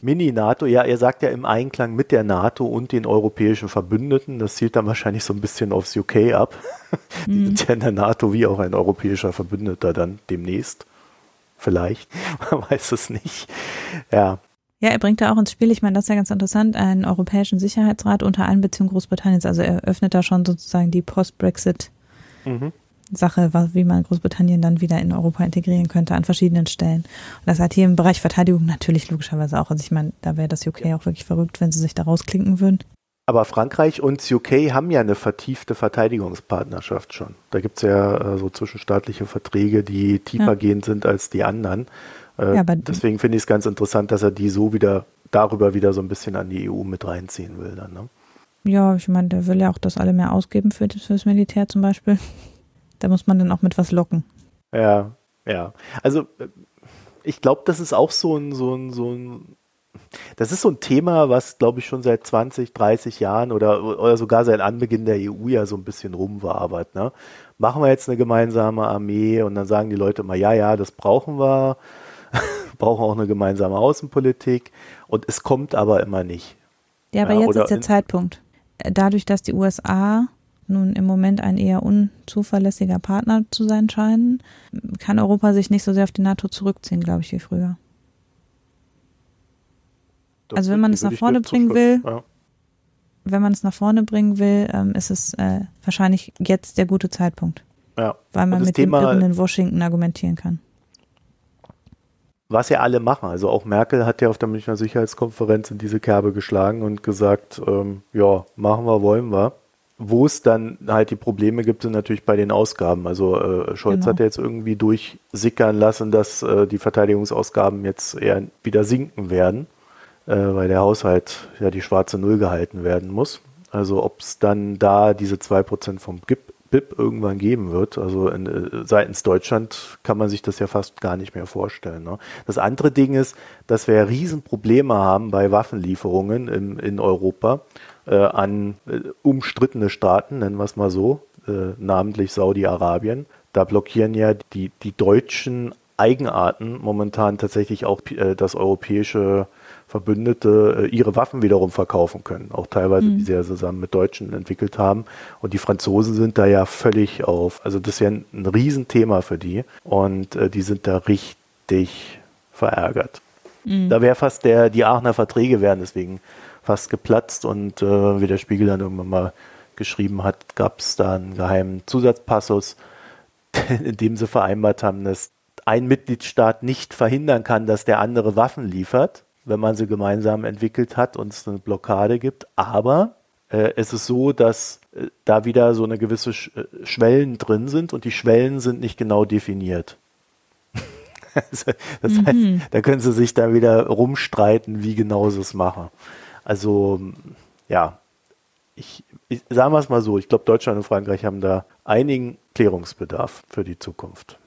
Mini-NATO, ja, er sagt ja im Einklang mit der NATO und den europäischen Verbündeten. Das zielt dann wahrscheinlich so ein bisschen aufs UK ab. Die mhm. sind ja in der NATO wie auch ein europäischer Verbündeter dann demnächst. Vielleicht, man weiß es nicht. Ja. Ja, er bringt da auch ins Spiel, ich meine, das ist ja ganz interessant, einen europäischen Sicherheitsrat unter Einbeziehung Großbritanniens. Also er öffnet da schon sozusagen die Post-Brexit- mhm. Sache, wie man Großbritannien dann wieder in Europa integrieren könnte an verschiedenen Stellen. Und das hat hier im Bereich Verteidigung natürlich logischerweise auch. Also ich meine, da wäre das UK auch wirklich verrückt, wenn sie sich da rausklinken würden. Aber Frankreich und UK haben ja eine vertiefte Verteidigungspartnerschaft schon. Da gibt es ja äh, so zwischenstaatliche Verträge, die tiefergehend ja. sind als die anderen. Äh, ja, deswegen finde ich es ganz interessant, dass er die so wieder darüber wieder so ein bisschen an die EU mit reinziehen will dann. Ne? Ja, ich meine, der will ja auch, dass alle mehr ausgeben für das, für das Militär zum Beispiel. Da muss man dann auch mit was locken. Ja, ja. Also äh, ich glaube, das ist auch so ein, so ein, so ein, das ist so ein Thema, was, glaube ich, schon seit 20, 30 Jahren oder, oder sogar seit Anbeginn der EU ja so ein bisschen rumwabert. Ne? Machen wir jetzt eine gemeinsame Armee und dann sagen die Leute immer, ja, ja, das brauchen wir, brauchen auch eine gemeinsame Außenpolitik und es kommt aber immer nicht. Ja, aber ja, jetzt ist der Zeitpunkt. Dadurch, dass die USA nun im Moment ein eher unzuverlässiger Partner zu sein scheinen, kann Europa sich nicht so sehr auf die NATO zurückziehen, glaube ich, wie früher. Das also wenn man es nach vorne bringen will, ja. wenn man es nach vorne bringen will, ähm, ist es äh, wahrscheinlich jetzt der gute Zeitpunkt. Ja. Weil man mit Thema, dem Irren in Washington argumentieren kann. Was ja alle machen. Also auch Merkel hat ja auf der Münchner Sicherheitskonferenz in diese Kerbe geschlagen und gesagt, ähm, ja, machen wir, wollen wir. Wo es dann halt die Probleme gibt, sind natürlich bei den Ausgaben. Also äh, Scholz genau. hat ja jetzt irgendwie durchsickern lassen, dass äh, die Verteidigungsausgaben jetzt eher wieder sinken werden, äh, weil der Haushalt ja die schwarze Null gehalten werden muss. Also ob es dann da diese 2% vom BIP irgendwann geben wird. Also in, äh, seitens Deutschland kann man sich das ja fast gar nicht mehr vorstellen. Ne? Das andere Ding ist, dass wir ja Riesenprobleme haben bei Waffenlieferungen in, in Europa äh, an äh, umstrittene Staaten, nennen wir es mal so, äh, namentlich Saudi-Arabien. Da blockieren ja die, die deutschen Eigenarten momentan tatsächlich auch äh, das europäische Verbündete ihre Waffen wiederum verkaufen können. Auch teilweise, mhm. die sie ja zusammen mit Deutschen entwickelt haben. Und die Franzosen sind da ja völlig auf. Also das ist ja ein, ein Riesenthema für die. Und äh, die sind da richtig verärgert. Mhm. Da wäre fast der, die Aachener Verträge wären deswegen fast geplatzt und äh, wie der Spiegel dann irgendwann mal geschrieben hat, gab es da einen geheimen Zusatzpassus, in dem sie vereinbart haben, dass ein Mitgliedstaat nicht verhindern kann, dass der andere Waffen liefert wenn man sie gemeinsam entwickelt hat und es eine Blockade gibt. Aber äh, es ist so, dass äh, da wieder so eine gewisse Sch äh, Schwellen drin sind und die Schwellen sind nicht genau definiert. also, das mhm. heißt, da können sie sich da wieder rumstreiten, wie genau sie es machen. Also ja, ich, ich sagen wir es mal so, ich glaube, Deutschland und Frankreich haben da einigen Klärungsbedarf für die Zukunft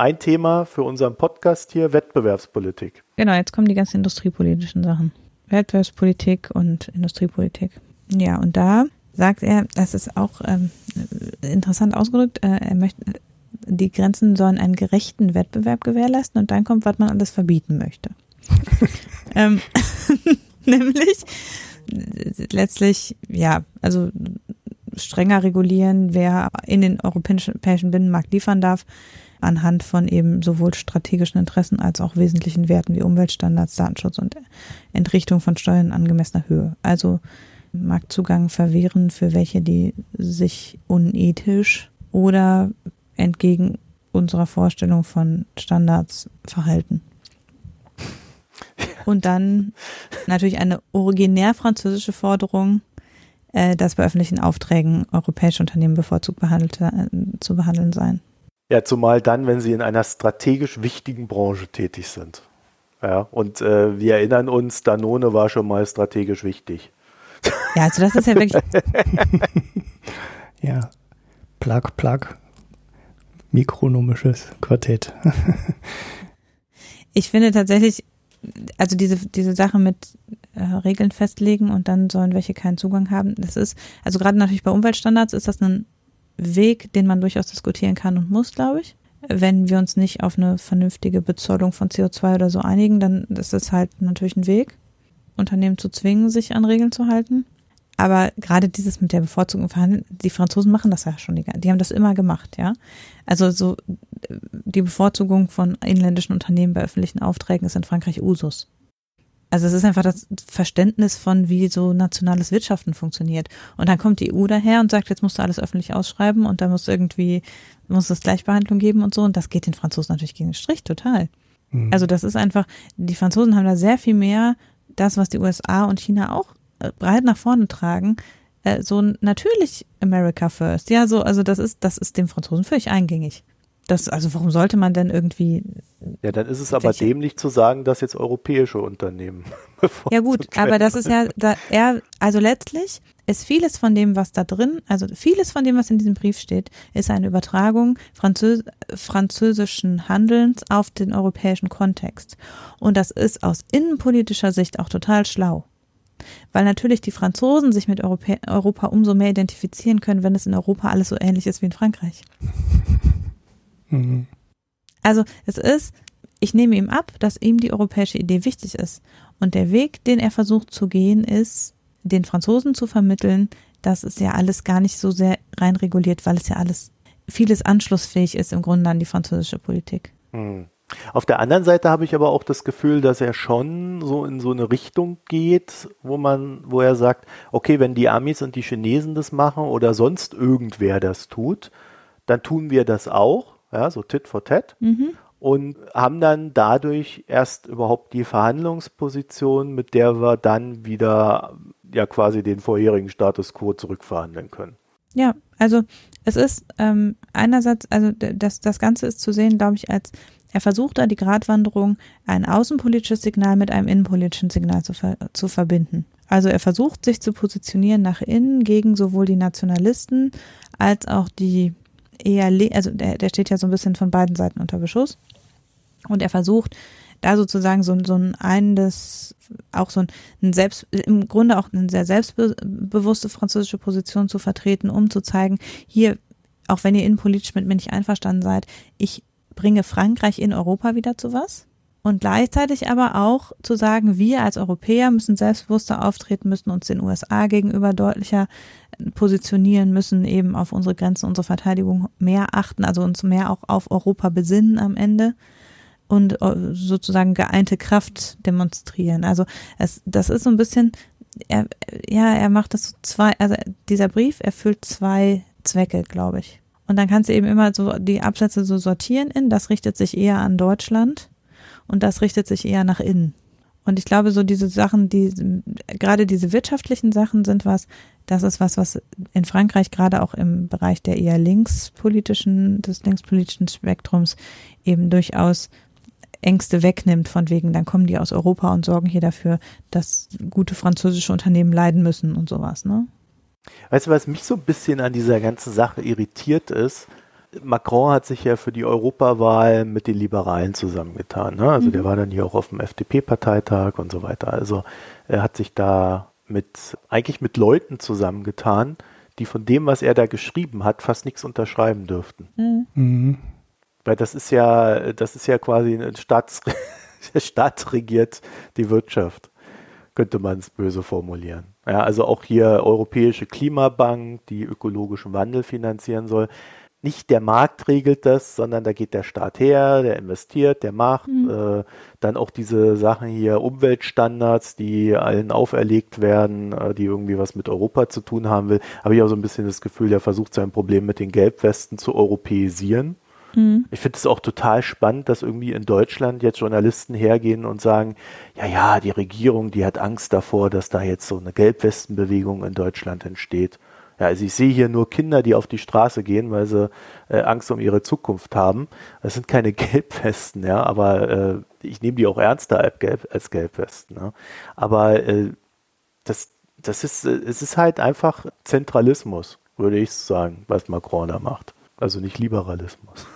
ein Thema für unseren Podcast hier, Wettbewerbspolitik. Genau, jetzt kommen die ganzen industriepolitischen Sachen. Wettbewerbspolitik und Industriepolitik. Ja, und da sagt er, das ist auch ähm, interessant ausgedrückt, äh, er möchte, die Grenzen sollen einen gerechten Wettbewerb gewährleisten und dann kommt, was man alles verbieten möchte. Ähm, nämlich letztlich, ja, also strenger regulieren, wer in den europäischen Binnenmarkt liefern darf, anhand von eben sowohl strategischen Interessen als auch wesentlichen Werten wie Umweltstandards, Datenschutz und Entrichtung von Steuern in angemessener Höhe. Also Marktzugang verwehren für welche, die sich unethisch oder entgegen unserer Vorstellung von Standards verhalten. Und dann natürlich eine originär französische Forderung, äh, dass bei öffentlichen Aufträgen europäische Unternehmen bevorzugt behandelt, äh, zu behandeln seien. Ja, zumal dann, wenn sie in einer strategisch wichtigen Branche tätig sind. Ja, und äh, wir erinnern uns, Danone war schon mal strategisch wichtig. Ja, also das ist ja wirklich. ja, Plug, Plug, mikronomisches Quartett. ich finde tatsächlich, also diese, diese Sache mit äh, Regeln festlegen und dann sollen welche keinen Zugang haben, das ist, also gerade natürlich bei Umweltstandards ist das ein Weg, den man durchaus diskutieren kann und muss, glaube ich. Wenn wir uns nicht auf eine vernünftige Bezollung von CO2 oder so einigen, dann ist es halt natürlich ein Weg, Unternehmen zu zwingen, sich an Regeln zu halten. Aber gerade dieses mit der Bevorzugung verhandeln, die Franzosen machen das ja schon, die, die haben das immer gemacht, ja. Also so die Bevorzugung von inländischen Unternehmen bei öffentlichen Aufträgen ist in Frankreich Usus. Also es ist einfach das Verständnis von, wie so nationales Wirtschaften funktioniert. Und dann kommt die EU daher und sagt, jetzt musst du alles öffentlich ausschreiben und da muss irgendwie, muss es Gleichbehandlung geben und so. Und das geht den Franzosen natürlich gegen den Strich, total. Mhm. Also das ist einfach, die Franzosen haben da sehr viel mehr das, was die USA und China auch äh, breit nach vorne tragen, äh, so natürlich America First. Ja, so, also das ist, das ist dem Franzosen völlig eingängig. Das, also warum sollte man denn irgendwie. Ja, dann ist es aber dämlich zu sagen, dass jetzt europäische Unternehmen. ja gut, aber das ist ja, da, er, also letztlich ist vieles von dem, was da drin, also vieles von dem, was in diesem Brief steht, ist eine Übertragung Französ französischen Handelns auf den europäischen Kontext. Und das ist aus innenpolitischer Sicht auch total schlau. Weil natürlich die Franzosen sich mit Europä Europa umso mehr identifizieren können, wenn es in Europa alles so ähnlich ist wie in Frankreich. Mhm. Also es ist, ich nehme ihm ab, dass ihm die europäische Idee wichtig ist. Und der Weg, den er versucht zu gehen, ist, den Franzosen zu vermitteln, dass es ja alles gar nicht so sehr rein reguliert, weil es ja alles vieles anschlussfähig ist im Grunde an die französische Politik. Hm. Auf der anderen Seite habe ich aber auch das Gefühl, dass er schon so in so eine Richtung geht, wo man, wo er sagt, okay, wenn die Amis und die Chinesen das machen oder sonst irgendwer das tut, dann tun wir das auch ja, so Tit for Tat. Mhm. Und haben dann dadurch erst überhaupt die Verhandlungsposition, mit der wir dann wieder ja quasi den vorherigen Status quo zurückverhandeln können. Ja, also es ist ähm, einerseits, also das, das Ganze ist zu sehen, glaube ich, als er versucht da die Gratwanderung, ein außenpolitisches Signal mit einem innenpolitischen Signal zu, ver zu verbinden. Also er versucht sich zu positionieren nach innen gegen sowohl die Nationalisten als auch die eher, also der, der steht ja so ein bisschen von beiden Seiten unter Beschuss. Und er versucht, da sozusagen so, so ein einendes, auch so ein selbst, im Grunde auch eine sehr selbstbewusste französische Position zu vertreten, um zu zeigen, hier, auch wenn ihr innenpolitisch mit mir nicht einverstanden seid, ich bringe Frankreich in Europa wieder zu was. Und gleichzeitig aber auch zu sagen, wir als Europäer müssen selbstbewusster auftreten, müssen uns den USA gegenüber deutlicher positionieren, müssen eben auf unsere Grenzen, unsere Verteidigung mehr achten, also uns mehr auch auf Europa besinnen am Ende und äh, sozusagen geeinte Kraft demonstrieren. Also es, das ist so ein bisschen, er, ja, er macht das so zwei, also dieser Brief erfüllt zwei Zwecke, glaube ich. Und dann kannst du eben immer so die Absätze so sortieren in, das richtet sich eher an Deutschland und das richtet sich eher nach innen. Und ich glaube, so diese Sachen, die gerade diese wirtschaftlichen Sachen sind was, das ist was, was in Frankreich gerade auch im Bereich der eher linkspolitischen, des linkspolitischen Spektrums eben durchaus Ängste wegnimmt, von wegen, dann kommen die aus Europa und sorgen hier dafür, dass gute französische Unternehmen leiden müssen und sowas, ne? Weißt du, was mich so ein bisschen an dieser ganzen Sache irritiert ist? Macron hat sich ja für die Europawahl mit den Liberalen zusammengetan. Ne? Also mhm. der war dann hier auch auf dem FDP-Parteitag und so weiter. Also er hat sich da mit eigentlich mit Leuten zusammengetan, die von dem, was er da geschrieben hat, fast nichts unterschreiben dürften. Mhm. Mhm. Weil das ist ja, das ist ja quasi ein Staats, der Staat regiert die Wirtschaft, könnte man es böse formulieren. Ja, also auch hier Europäische Klimabank, die ökologischen Wandel finanzieren soll nicht der Markt regelt das, sondern da geht der Staat her, der investiert, der macht. Mhm. Äh, dann auch diese Sachen hier, Umweltstandards, die allen auferlegt werden, äh, die irgendwie was mit Europa zu tun haben will. Habe ich auch so ein bisschen das Gefühl, der versucht sein Problem mit den Gelbwesten zu europäisieren. Mhm. Ich finde es auch total spannend, dass irgendwie in Deutschland jetzt Journalisten hergehen und sagen, ja, ja, die Regierung, die hat Angst davor, dass da jetzt so eine Gelbwestenbewegung in Deutschland entsteht. Ja, also ich sehe hier nur Kinder, die auf die Straße gehen, weil sie äh, Angst um ihre Zukunft haben. Das sind keine Gelbwesten, ja, aber äh, ich nehme die auch ernster als, Gelb, als Gelbwesten. Ja. Aber äh, das, das ist, äh, es ist halt einfach Zentralismus, würde ich sagen, was Macron da macht. Also nicht Liberalismus.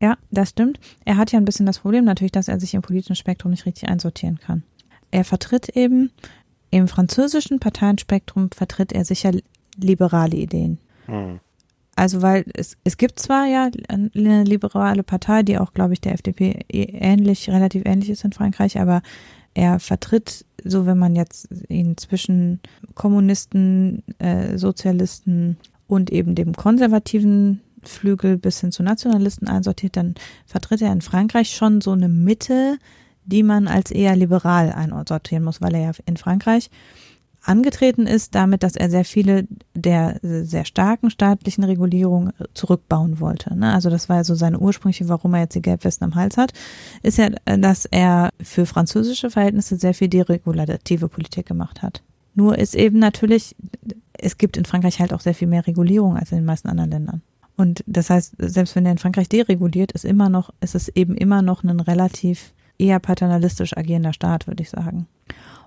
Ja, das stimmt. Er hat ja ein bisschen das Problem natürlich, dass er sich im politischen Spektrum nicht richtig einsortieren kann. Er vertritt eben im französischen Parteienspektrum vertritt er sicher liberale Ideen. Hm. Also weil es, es gibt zwar ja eine liberale Partei, die auch, glaube ich, der FDP ähnlich, relativ ähnlich ist in Frankreich, aber er vertritt, so wenn man jetzt ihn zwischen Kommunisten, äh, Sozialisten und eben dem konservativen Flügel bis hin zu Nationalisten einsortiert, dann vertritt er in Frankreich schon so eine Mitte, die man als eher liberal einsortieren muss, weil er ja in Frankreich angetreten ist damit, dass er sehr viele der sehr starken staatlichen Regulierungen zurückbauen wollte. Ne? Also das war ja so seine ursprüngliche, warum er jetzt die Gelbwesten am Hals hat, ist ja, dass er für französische Verhältnisse sehr viel deregulative Politik gemacht hat. Nur ist eben natürlich, es gibt in Frankreich halt auch sehr viel mehr Regulierung als in den meisten anderen Ländern. Und das heißt, selbst wenn er in Frankreich dereguliert, ist immer noch, ist es eben immer noch ein relativ eher paternalistisch agierender Staat, würde ich sagen.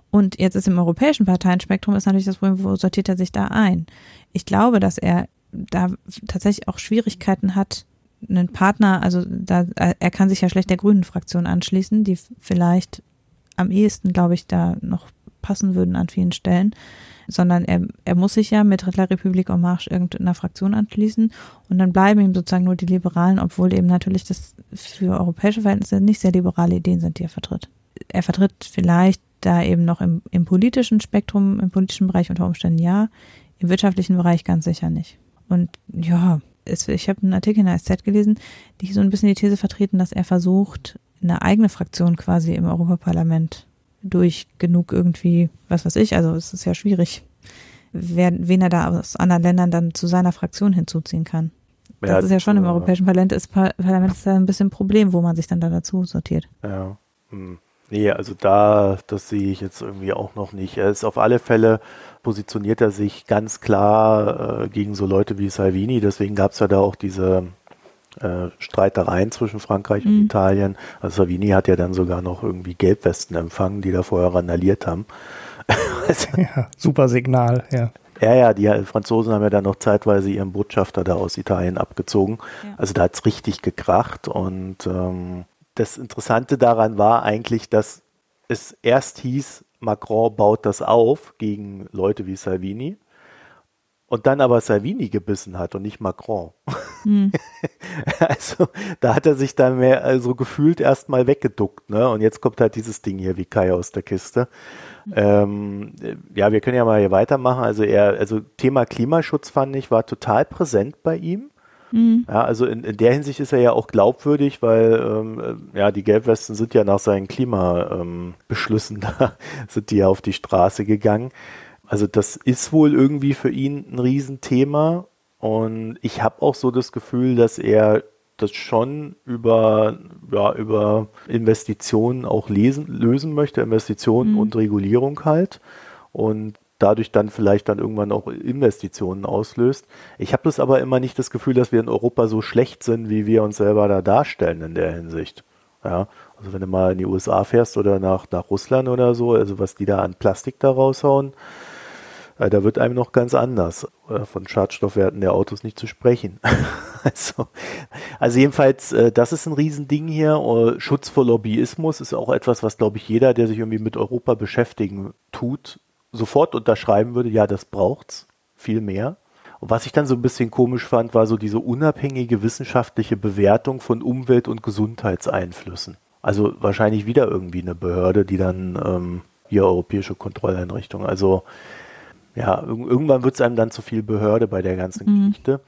Und jetzt ist im europäischen Parteienspektrum ist natürlich das Problem, wo sortiert er sich da ein? Ich glaube, dass er da tatsächlich auch Schwierigkeiten hat, einen Partner, also da, er kann sich ja schlecht der grünen Fraktion anschließen, die vielleicht am ehesten, glaube ich, da noch passen würden an vielen Stellen, sondern er, er muss sich ja mit Republik en Marche irgendeiner Fraktion anschließen und dann bleiben ihm sozusagen nur die Liberalen, obwohl eben natürlich das für europäische Verhältnisse nicht sehr liberale Ideen sind, die er vertritt. Er vertritt vielleicht da eben noch im, im politischen Spektrum, im politischen Bereich unter Umständen ja, im wirtschaftlichen Bereich ganz sicher nicht. Und ja, es, ich habe einen Artikel in der SZ gelesen, die so ein bisschen die These vertreten, dass er versucht, eine eigene Fraktion quasi im Europaparlament durch genug irgendwie, was weiß ich, also es ist ja schwierig, wer, wen er da aus anderen Ländern dann zu seiner Fraktion hinzuziehen kann. Das ja, ist ja schon im Europäischen Parlament ist, Parlament ist da ein bisschen ein Problem, wo man sich dann da dazu sortiert. Ja. Hm. Nee, also da, das sehe ich jetzt irgendwie auch noch nicht. Er ist auf alle Fälle, positioniert er sich ganz klar äh, gegen so Leute wie Salvini. Deswegen gab es ja da auch diese äh, Streitereien zwischen Frankreich mhm. und Italien. Also Salvini hat ja dann sogar noch irgendwie Gelbwesten empfangen, die da vorher randaliert haben. ja, super Signal, ja. Ja, ja, die Franzosen haben ja dann noch zeitweise ihren Botschafter da aus Italien abgezogen. Ja. Also da hat's richtig gekracht und ähm, das Interessante daran war eigentlich, dass es erst hieß, Macron baut das auf gegen Leute wie Salvini. Und dann aber Salvini gebissen hat und nicht Macron. Hm. also da hat er sich dann mehr also gefühlt erstmal weggeduckt, ne? Und jetzt kommt halt dieses Ding hier wie Kai aus der Kiste. Mhm. Ähm, ja, wir können ja mal hier weitermachen. Also er, also Thema Klimaschutz fand ich war total präsent bei ihm. Mhm. Ja, also in, in der Hinsicht ist er ja auch glaubwürdig, weil ähm, ja die Gelbwesten sind ja nach seinen Klimabeschlüssen ähm, da sind die ja auf die Straße gegangen. Also das ist wohl irgendwie für ihn ein Riesenthema und ich habe auch so das Gefühl, dass er das schon über, ja, über Investitionen auch lesen, lösen möchte, Investitionen mhm. und Regulierung halt und dadurch dann vielleicht dann irgendwann auch Investitionen auslöst. Ich habe das aber immer nicht das Gefühl, dass wir in Europa so schlecht sind, wie wir uns selber da darstellen in der Hinsicht. Ja, also wenn du mal in die USA fährst oder nach, nach Russland oder so, also was die da an Plastik da raushauen, da wird einem noch ganz anders. Äh, von Schadstoffwerten der Autos nicht zu sprechen. also, also jedenfalls, äh, das ist ein Riesending hier. Schutz vor Lobbyismus ist auch etwas, was, glaube ich, jeder, der sich irgendwie mit Europa beschäftigen tut, sofort unterschreiben würde. Ja, das braucht's. Viel mehr. Und was ich dann so ein bisschen komisch fand, war so diese unabhängige wissenschaftliche Bewertung von Umwelt- und Gesundheitseinflüssen. Also wahrscheinlich wieder irgendwie eine Behörde, die dann ähm, hier europäische Kontrolleinrichtung. Also ja, irgendwann wird es einem dann zu viel Behörde bei der ganzen mhm. Geschichte.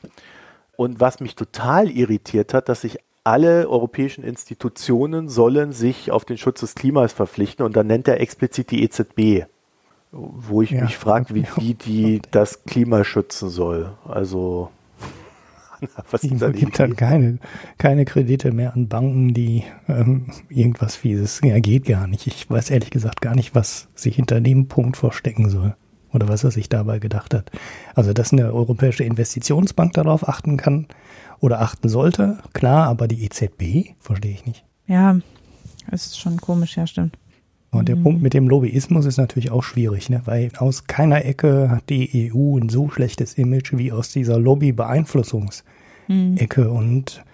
Und was mich total irritiert hat, dass sich alle europäischen Institutionen sollen sich auf den Schutz des Klimas verpflichten und dann nennt er explizit die EZB, wo ich ja. mich frage, wie, wie die das Klima schützen soll. Also was ist da gibt dann keine, keine Kredite mehr an Banken, die ähm, irgendwas Fieses. Ja, geht gar nicht. Ich weiß ehrlich gesagt gar nicht, was sich hinter dem Punkt verstecken soll oder was er sich dabei gedacht hat. Also, dass eine europäische Investitionsbank darauf achten kann oder achten sollte, klar, aber die EZB verstehe ich nicht. Ja, ist schon komisch, ja, stimmt. Und der mhm. Punkt mit dem Lobbyismus ist natürlich auch schwierig, ne? weil aus keiner Ecke hat die EU ein so schlechtes Image wie aus dieser Lobby-Beeinflussungsecke. Mhm. Und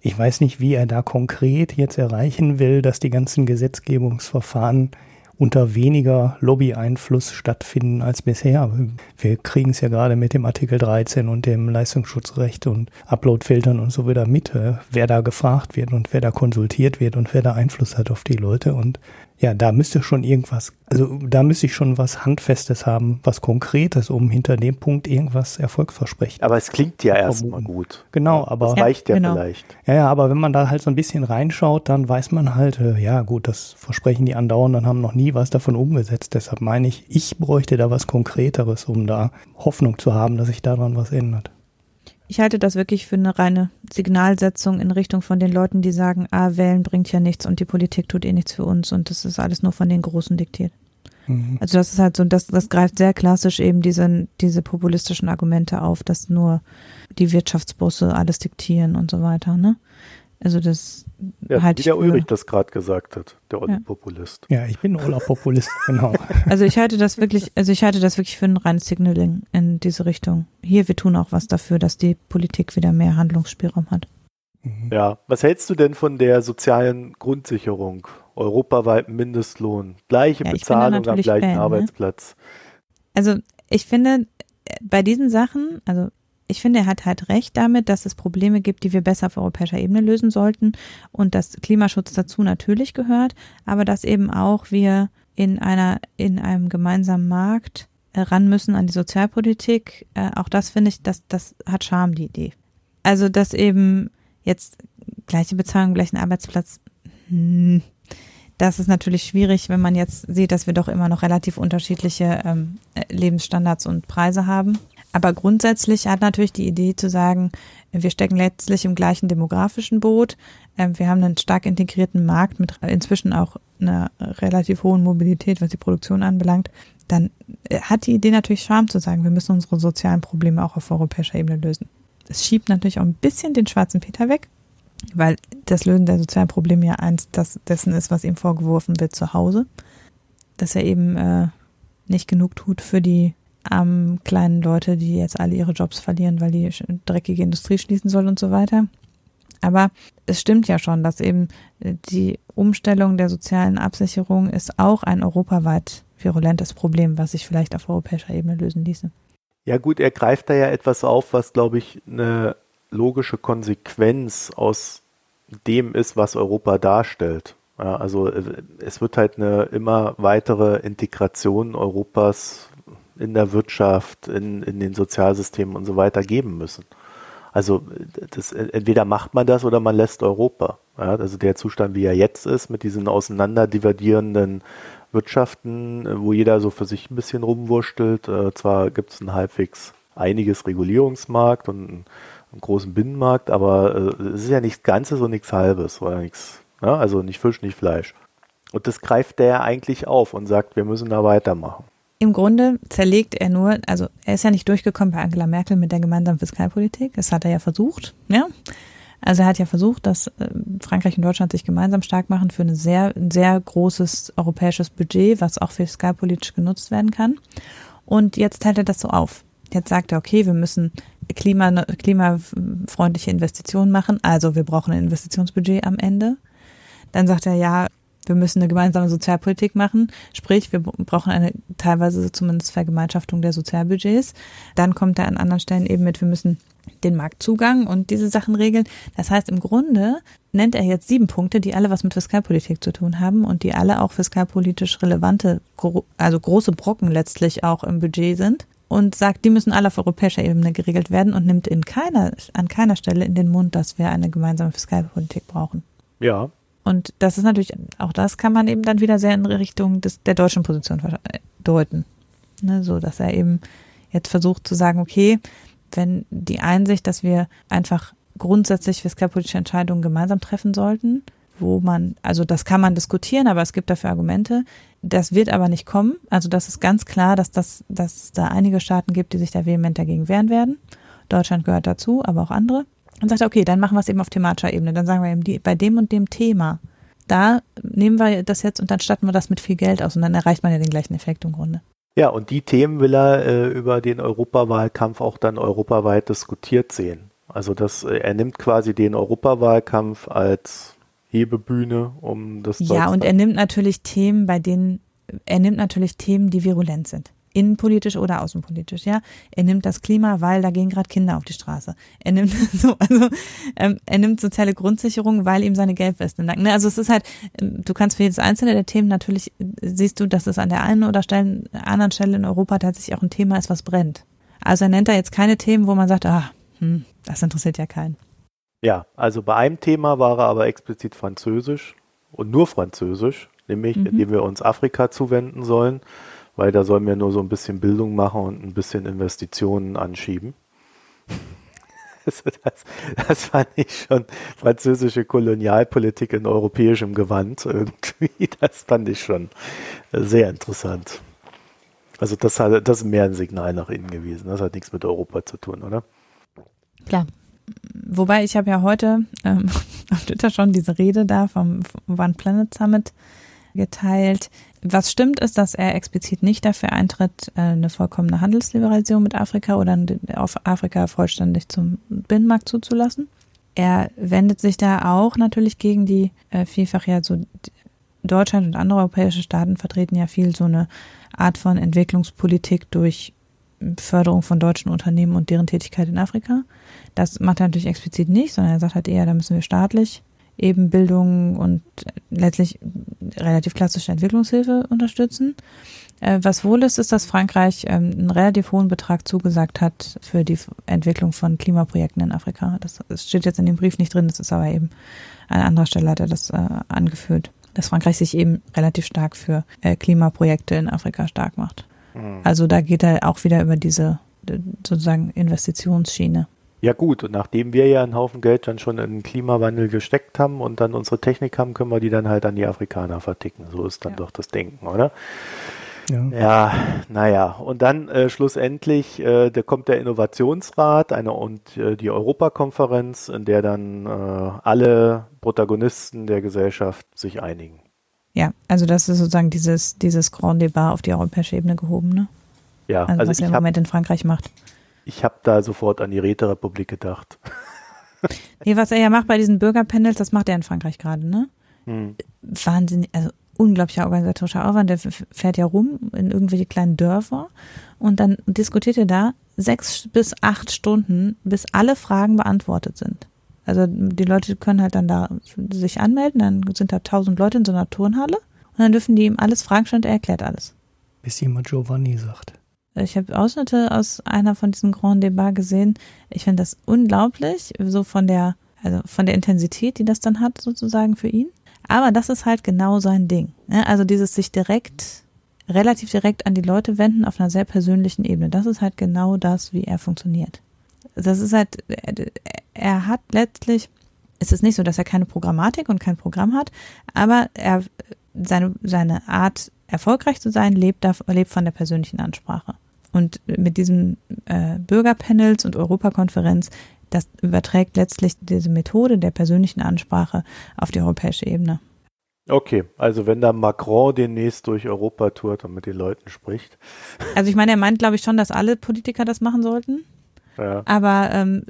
ich weiß nicht, wie er da konkret jetzt erreichen will, dass die ganzen Gesetzgebungsverfahren unter weniger Lobby-Einfluss stattfinden als bisher. Wir kriegen es ja gerade mit dem Artikel 13 und dem Leistungsschutzrecht und Uploadfiltern und so wieder mit, wer da gefragt wird und wer da konsultiert wird und wer da Einfluss hat auf die Leute. Und ja, da müsste schon irgendwas, also da müsste ich schon was Handfestes haben, was Konkretes, um hinter dem Punkt irgendwas erfolgsversprechen. Aber es klingt ja erstmal gut. Genau, aber. Das reicht ja, genau. vielleicht. Ja, ja, aber wenn man da halt so ein bisschen reinschaut, dann weiß man halt, äh, ja gut, das versprechen die andauernd, dann haben noch nie was davon umgesetzt. Deshalb meine ich, ich bräuchte da was Konkreteres, um da Hoffnung zu haben, dass sich daran was ändert. Ich halte das wirklich für eine reine Signalsetzung in Richtung von den Leuten, die sagen, ah, wählen bringt ja nichts und die Politik tut eh nichts für uns und das ist alles nur von den Großen diktiert. Mhm. Also das ist halt so, das, das greift sehr klassisch eben diese, diese populistischen Argumente auf, dass nur die Wirtschaftsbusse alles diktieren und so weiter, ne? Also das ja, halte wie der Ulrich das gerade gesagt hat, der Olle ja. Populist. Ja, ich bin Oller Populist, genau. Also ich halte das wirklich, also ich halte das wirklich für ein reines Signaling in diese Richtung. Hier, wir tun auch was dafür, dass die Politik wieder mehr Handlungsspielraum hat. Mhm. Ja, was hältst du denn von der sozialen Grundsicherung? Europaweiten Mindestlohn, gleiche ja, Bezahlung am gleichen Fan, ne? Arbeitsplatz. Ne? Also ich finde, bei diesen Sachen, also ich finde, er hat halt recht damit, dass es Probleme gibt, die wir besser auf europäischer Ebene lösen sollten und dass Klimaschutz dazu natürlich gehört, aber dass eben auch wir in einer, in einem gemeinsamen Markt äh, ran müssen an die Sozialpolitik. Äh, auch das finde ich, das, das hat Charme, die Idee. Also, dass eben jetzt gleiche Bezahlung, gleichen Arbeitsplatz, hm, das ist natürlich schwierig, wenn man jetzt sieht, dass wir doch immer noch relativ unterschiedliche ähm, Lebensstandards und Preise haben. Aber grundsätzlich hat natürlich die Idee zu sagen, wir stecken letztlich im gleichen demografischen Boot. Ähm, wir haben einen stark integrierten Markt mit inzwischen auch einer relativ hohen Mobilität, was die Produktion anbelangt. Dann äh, hat die Idee natürlich Charme zu sagen, wir müssen unsere sozialen Probleme auch auf europäischer Ebene lösen. Es schiebt natürlich auch ein bisschen den schwarzen Peter weg, weil das Lösen der sozialen Probleme ja eins das, dessen ist, was ihm vorgeworfen wird zu Hause. Dass er eben äh, nicht genug tut für die armen kleinen Leute, die jetzt alle ihre Jobs verlieren, weil die dreckige Industrie schließen soll und so weiter. Aber es stimmt ja schon, dass eben äh, die Umstellung der sozialen Absicherung ist auch ein europaweit virulentes Problem, was sich vielleicht auf europäischer Ebene lösen ließe. Ja gut, er greift da ja etwas auf, was, glaube ich, eine logische Konsequenz aus dem ist, was Europa darstellt. Ja, also äh, es wird halt eine immer weitere Integration Europas in der Wirtschaft, in, in den Sozialsystemen und so weiter geben müssen. Also das, entweder macht man das oder man lässt Europa. Ja, also der Zustand, wie er jetzt ist, mit diesen auseinanderdividierenden Wirtschaften, wo jeder so für sich ein bisschen rumwurstelt. Äh, zwar gibt es ein halbwegs einiges Regulierungsmarkt und einen, einen großen Binnenmarkt, aber äh, es ist ja nichts Ganzes und nichts Halbes oder nichts. Ja, also nicht Fisch, nicht Fleisch. Und das greift der eigentlich auf und sagt, wir müssen da weitermachen. Im Grunde zerlegt er nur, also er ist ja nicht durchgekommen bei Angela Merkel mit der gemeinsamen Fiskalpolitik. Das hat er ja versucht, ja. Also er hat ja versucht, dass äh, Frankreich und Deutschland sich gemeinsam stark machen für eine sehr, ein sehr großes europäisches Budget, was auch fiskalpolitisch genutzt werden kann. Und jetzt teilt er das so auf. Jetzt sagt er, okay, wir müssen Klima, klimafreundliche Investitionen machen, also wir brauchen ein Investitionsbudget am Ende. Dann sagt er, ja, wir müssen eine gemeinsame Sozialpolitik machen, sprich, wir brauchen eine teilweise zumindest Vergemeinschaftung der Sozialbudgets. Dann kommt er an anderen Stellen eben mit, wir müssen den Marktzugang und diese Sachen regeln. Das heißt, im Grunde nennt er jetzt sieben Punkte, die alle was mit Fiskalpolitik zu tun haben und die alle auch fiskalpolitisch relevante, also große Brocken letztlich auch im Budget sind und sagt, die müssen alle auf europäischer Ebene geregelt werden und nimmt in keiner, an keiner Stelle in den Mund, dass wir eine gemeinsame Fiskalpolitik brauchen. Ja, und das ist natürlich, auch das kann man eben dann wieder sehr in Richtung des, der deutschen Position deuten. Ne, so, dass er eben jetzt versucht zu sagen, okay, wenn die Einsicht, dass wir einfach grundsätzlich fiskalpolitische Entscheidungen gemeinsam treffen sollten, wo man, also das kann man diskutieren, aber es gibt dafür Argumente. Das wird aber nicht kommen. Also das ist ganz klar, dass das, dass es da einige Staaten gibt, die sich da vehement dagegen wehren werden. Deutschland gehört dazu, aber auch andere. Und sagt, okay, dann machen wir es eben auf thematischer Ebene. Dann sagen wir eben, die, bei dem und dem Thema, da nehmen wir das jetzt und dann statten wir das mit viel Geld aus und dann erreicht man ja den gleichen Effekt im Grunde. Ja, und die Themen will er äh, über den Europawahlkampf auch dann europaweit diskutiert sehen. Also das, äh, er nimmt quasi den Europawahlkampf als Hebebühne, um das. Ja, und er nimmt natürlich Themen, bei denen er nimmt natürlich Themen, die virulent sind innenpolitisch oder außenpolitisch, ja. Er nimmt das Klima, weil da gehen gerade Kinder auf die Straße. Er nimmt so, also ähm, er nimmt soziale Grundsicherung, weil ihm seine Gelbwesten danken. Ne? Also es ist halt, ähm, du kannst für jedes einzelne der Themen natürlich siehst du, dass es an der einen oder Stellen, anderen Stelle in Europa tatsächlich auch ein Thema ist, was brennt. Also er nennt da jetzt keine Themen, wo man sagt, ah, hm, das interessiert ja keinen. Ja, also bei einem Thema war er aber explizit Französisch und nur Französisch, nämlich mhm. indem wir uns Afrika zuwenden sollen weil da sollen wir nur so ein bisschen Bildung machen und ein bisschen Investitionen anschieben. Also das, das fand ich schon französische Kolonialpolitik in europäischem Gewand irgendwie. Das fand ich schon sehr interessant. Also das, hat, das ist mehr ein Signal nach innen gewesen. Das hat nichts mit Europa zu tun, oder? Klar. Wobei ich habe ja heute ähm, auf Twitter schon diese Rede da vom One Planet Summit geteilt. Was stimmt ist, dass er explizit nicht dafür eintritt, äh, eine vollkommene Handelsliberalisierung mit Afrika oder auf Afrika vollständig zum Binnenmarkt zuzulassen. Er wendet sich da auch natürlich gegen die äh, vielfach ja so Deutschland und andere europäische Staaten vertreten ja viel so eine Art von Entwicklungspolitik durch Förderung von deutschen Unternehmen und deren Tätigkeit in Afrika. Das macht er natürlich explizit nicht, sondern er sagt halt eher, da müssen wir staatlich eben Bildung und letztlich relativ klassische Entwicklungshilfe unterstützen. Äh, was wohl ist, ist, dass Frankreich ähm, einen relativ hohen Betrag zugesagt hat für die Entwicklung von Klimaprojekten in Afrika. Das, steht jetzt in dem Brief nicht drin, das ist aber eben an anderer Stelle hat er das äh, angeführt, dass Frankreich sich eben relativ stark für äh, Klimaprojekte in Afrika stark macht. Mhm. Also da geht er auch wieder über diese sozusagen Investitionsschiene. Ja gut, und nachdem wir ja einen Haufen Geld dann schon in den Klimawandel gesteckt haben und dann unsere Technik haben, können wir die dann halt an die Afrikaner verticken. So ist dann ja. doch das Denken, oder? Ja, ja naja. Und dann äh, schlussendlich, äh, da kommt der Innovationsrat eine, und äh, die Europakonferenz, in der dann äh, alle Protagonisten der Gesellschaft sich einigen. Ja, also das ist sozusagen dieses, dieses Grand Débat auf die europäische Ebene gehoben, ne? Ja, also, also was er im Moment in Frankreich macht. Ich habe da sofort an die Räterepublik gedacht. nee, was er ja macht bei diesen Bürgerpanels, das macht er in Frankreich gerade, ne? Hm. Wahnsinnig, also unglaublicher organisatorischer Aufwand. Der fährt ja rum in irgendwelche kleinen Dörfer und dann diskutiert er da sechs bis acht Stunden, bis alle Fragen beantwortet sind. Also die Leute können halt dann da sich anmelden, dann sind da tausend Leute in so einer Turnhalle und dann dürfen die ihm alles fragen stellen und er erklärt alles. Bis jemand Giovanni sagt. Ich habe Ausschnitte aus einer von diesen Grand Debat gesehen. Ich finde das unglaublich, so von der, also von der Intensität, die das dann hat, sozusagen für ihn. Aber das ist halt genau sein Ding. Ne? Also dieses sich direkt, relativ direkt an die Leute wenden auf einer sehr persönlichen Ebene. Das ist halt genau das, wie er funktioniert. Das ist halt, er hat letztlich, es ist nicht so, dass er keine Programmatik und kein Programm hat, aber er, seine, seine Art, erfolgreich zu sein, lebt, lebt von der persönlichen Ansprache. Und mit diesen äh, Bürgerpanels und Europakonferenz, das überträgt letztlich diese Methode der persönlichen Ansprache auf die europäische Ebene. Okay, also wenn da Macron demnächst durch Europa tourt und mit den Leuten spricht. Also ich meine, er meint, glaube ich, schon, dass alle Politiker das machen sollten. Ja. Aber ähm,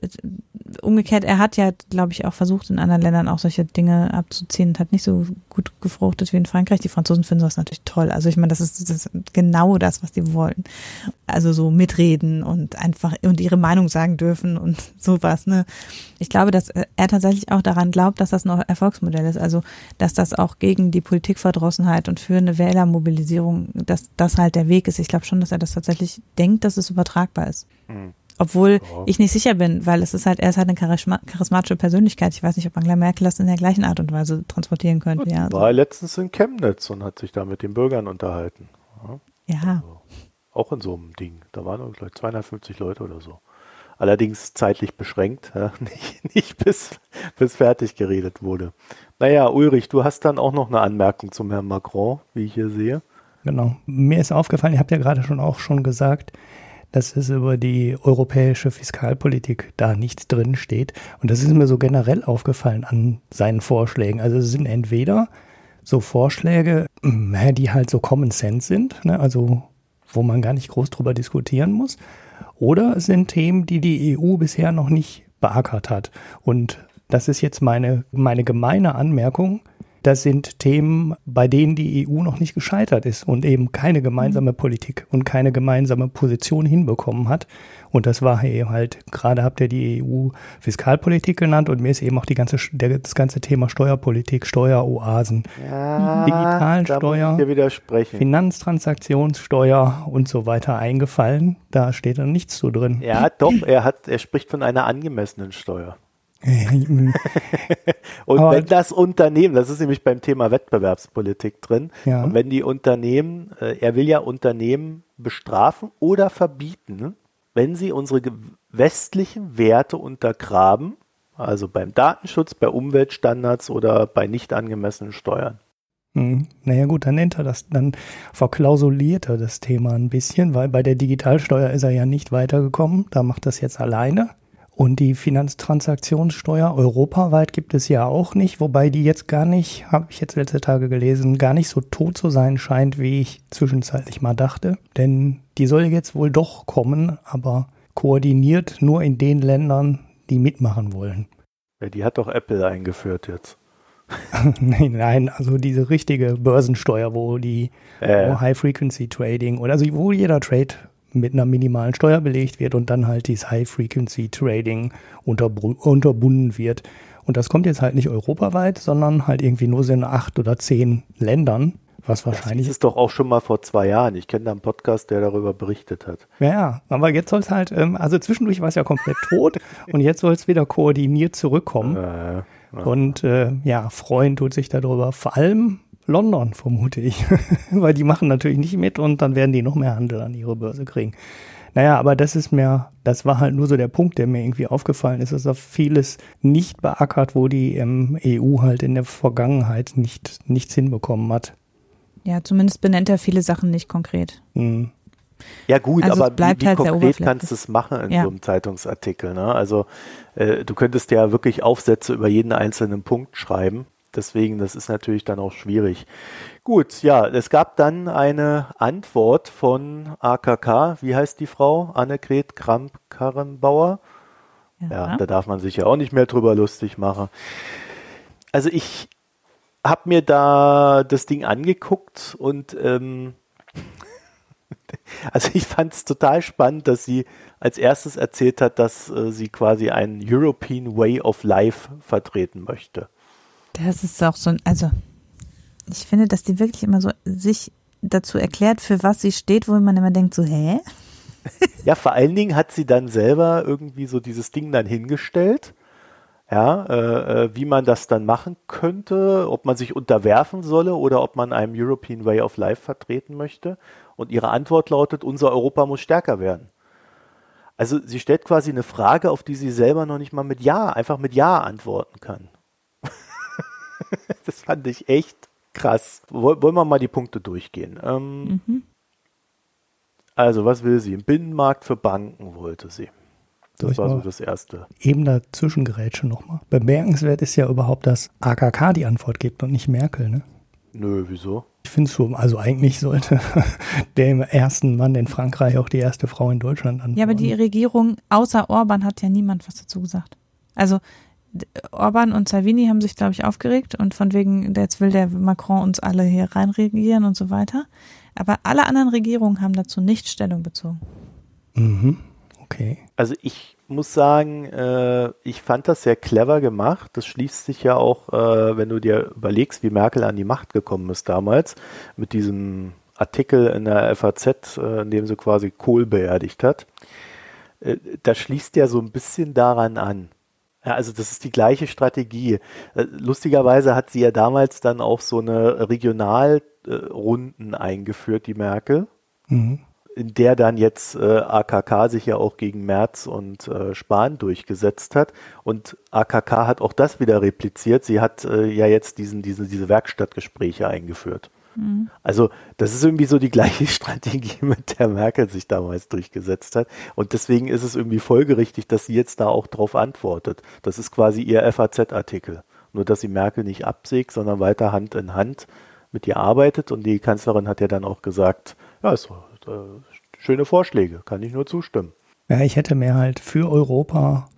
umgekehrt, er hat ja, glaube ich, auch versucht, in anderen Ländern auch solche Dinge abzuziehen und hat nicht so gut gefruchtet wie in Frankreich. Die Franzosen finden sowas natürlich toll. Also ich meine, das ist, das ist genau das, was die wollen. Also so mitreden und einfach und ihre Meinung sagen dürfen und sowas. Ne? Ich glaube, dass er tatsächlich auch daran glaubt, dass das ein Erfolgsmodell ist. Also dass das auch gegen die Politikverdrossenheit und für eine Wählermobilisierung, dass das halt der Weg ist. Ich glaube schon, dass er das tatsächlich denkt, dass es übertragbar ist. Mhm. Obwohl ja. ich nicht sicher bin, weil es ist halt, er ist halt eine charismatische Persönlichkeit. Ich weiß nicht, ob Angela Merkel das in der gleichen Art und Weise transportieren könnte. Ja, war also. letztens in Chemnitz und hat sich da mit den Bürgern unterhalten. Ja. ja. Also, auch in so einem Ding. Da waren, glaube ich, 250 Leute oder so. Allerdings zeitlich beschränkt, ja, nicht, nicht bis, bis fertig geredet wurde. Naja, Ulrich, du hast dann auch noch eine Anmerkung zum Herrn Macron, wie ich hier sehe. Genau. Mir ist aufgefallen, ihr habt ja gerade schon auch schon gesagt, dass es über die europäische Fiskalpolitik da nichts drin steht. Und das ist mir so generell aufgefallen an seinen Vorschlägen. Also es sind entweder so Vorschläge, die halt so Common Sense sind, ne? also wo man gar nicht groß drüber diskutieren muss, oder es sind Themen, die die EU bisher noch nicht beackert hat. Und das ist jetzt meine, meine gemeine Anmerkung. Das sind Themen, bei denen die EU noch nicht gescheitert ist und eben keine gemeinsame Politik und keine gemeinsame Position hinbekommen hat. Und das war eben halt, gerade habt ihr die EU-Fiskalpolitik genannt und mir ist eben auch die ganze, das ganze Thema Steuerpolitik, Steueroasen, ja, Digitalsteuer, Finanztransaktionssteuer und so weiter eingefallen. Da steht dann nichts zu drin. Ja, doch, er hat, er spricht von einer angemessenen Steuer. und Aber wenn das Unternehmen, das ist nämlich beim Thema Wettbewerbspolitik drin, ja. und wenn die Unternehmen, äh, er will ja Unternehmen bestrafen oder verbieten, wenn sie unsere westlichen Werte untergraben, also beim Datenschutz, bei Umweltstandards oder bei nicht angemessenen Steuern. Hm. Naja gut, dann nennt er das, dann verklausuliert er das Thema ein bisschen, weil bei der Digitalsteuer ist er ja nicht weitergekommen, da macht das jetzt alleine. Und die Finanztransaktionssteuer europaweit gibt es ja auch nicht, wobei die jetzt gar nicht, habe ich jetzt letzte Tage gelesen, gar nicht so tot zu sein scheint, wie ich zwischenzeitlich mal dachte. Denn die soll jetzt wohl doch kommen, aber koordiniert nur in den Ländern, die mitmachen wollen. Ja, die hat doch Apple eingeführt jetzt. nein, nein, also diese richtige Börsensteuer, wo die äh. High-Frequency-Trading oder also wo jeder Trade mit einer minimalen Steuer belegt wird und dann halt dieses High-Frequency-Trading unterbunden wird. Und das kommt jetzt halt nicht europaweit, sondern halt irgendwie nur so in acht oder zehn Ländern, was wahrscheinlich. Das ist doch auch schon mal vor zwei Jahren. Ich kenne da einen Podcast, der darüber berichtet hat. Ja, ja. Aber jetzt soll es halt, ähm, also zwischendurch war es ja komplett tot und jetzt soll es wieder koordiniert zurückkommen. Äh, ja. Und äh, ja, freuen tut sich darüber. Vor allem London, vermute ich. Weil die machen natürlich nicht mit und dann werden die noch mehr Handel an ihre Börse kriegen. Naja, aber das ist mir, das war halt nur so der Punkt, der mir irgendwie aufgefallen ist, dass auf vieles nicht beackert, wo die ähm, EU halt in der Vergangenheit nicht, nichts hinbekommen hat. Ja, zumindest benennt er viele Sachen nicht konkret. Mhm. Ja gut, also aber wie, wie halt konkret kannst du es machen in ja. so einem Zeitungsartikel? Ne? Also äh, du könntest ja wirklich Aufsätze über jeden einzelnen Punkt schreiben deswegen, das ist natürlich dann auch schwierig. Gut, ja, es gab dann eine Antwort von AKK. Wie heißt die Frau? Annegret Kramp-Karrenbauer. Ja. ja, da darf man sich ja auch nicht mehr drüber lustig machen. Also ich habe mir da das Ding angeguckt und ähm, Also ich fand es total spannend, dass sie als erstes erzählt hat, dass äh, sie quasi einen European Way of Life vertreten möchte. Das ist auch so ein, also ich finde, dass die wirklich immer so sich dazu erklärt, für was sie steht, wo man immer denkt, so, hä? Ja, vor allen Dingen hat sie dann selber irgendwie so dieses Ding dann hingestellt. Ja, äh, äh, wie man das dann machen könnte, ob man sich unterwerfen solle oder ob man einem European Way of Life vertreten möchte. Und ihre Antwort lautet, unser Europa muss stärker werden. Also sie stellt quasi eine Frage, auf die sie selber noch nicht mal mit Ja, einfach mit Ja antworten kann. das fand ich echt krass. Wollen wir mal die Punkte durchgehen. Ähm, mhm. Also, was will sie? Ein Binnenmarkt für Banken wollte sie. Das war so das Erste. Eben dazwischengerätsche nochmal. Bemerkenswert ist ja überhaupt, dass AKK die Antwort gibt und nicht Merkel, ne? Nö, wieso? Ich finde es schon, also eigentlich sollte der ersten Mann in Frankreich auch die erste Frau in Deutschland antworten. Ja, aber die Regierung außer Orban hat ja niemand was dazu gesagt. Also Orban und Salvini haben sich, glaube ich, aufgeregt und von wegen, jetzt will der Macron uns alle hier reinregieren und so weiter. Aber alle anderen Regierungen haben dazu nicht Stellung bezogen. Mhm. Okay. Also ich muss sagen, äh, ich fand das sehr clever gemacht. Das schließt sich ja auch, äh, wenn du dir überlegst, wie Merkel an die Macht gekommen ist damals, mit diesem Artikel in der FAZ, äh, in dem sie quasi Kohl beerdigt hat. Äh, das schließt ja so ein bisschen daran an. Ja, also das ist die gleiche Strategie. Äh, lustigerweise hat sie ja damals dann auch so eine Regionalrunden eingeführt, die Merkel, mhm. in der dann jetzt äh, AKK sich ja auch gegen Merz und äh, Spahn durchgesetzt hat. Und AKK hat auch das wieder repliziert. Sie hat äh, ja jetzt diesen, diese, diese Werkstattgespräche eingeführt. Mhm. Also das ist irgendwie so die gleiche Strategie, mit der Merkel sich damals durchgesetzt hat. Und deswegen ist es irgendwie folgerichtig, dass sie jetzt da auch drauf antwortet. Das ist quasi ihr FAZ-Artikel. Nur dass sie Merkel nicht absägt, sondern weiter Hand in Hand mit ihr arbeitet. Und die Kanzlerin hat ja dann auch gesagt, ja, ist, äh, schöne Vorschläge, kann ich nur zustimmen. Ja, ich hätte mir halt für Europa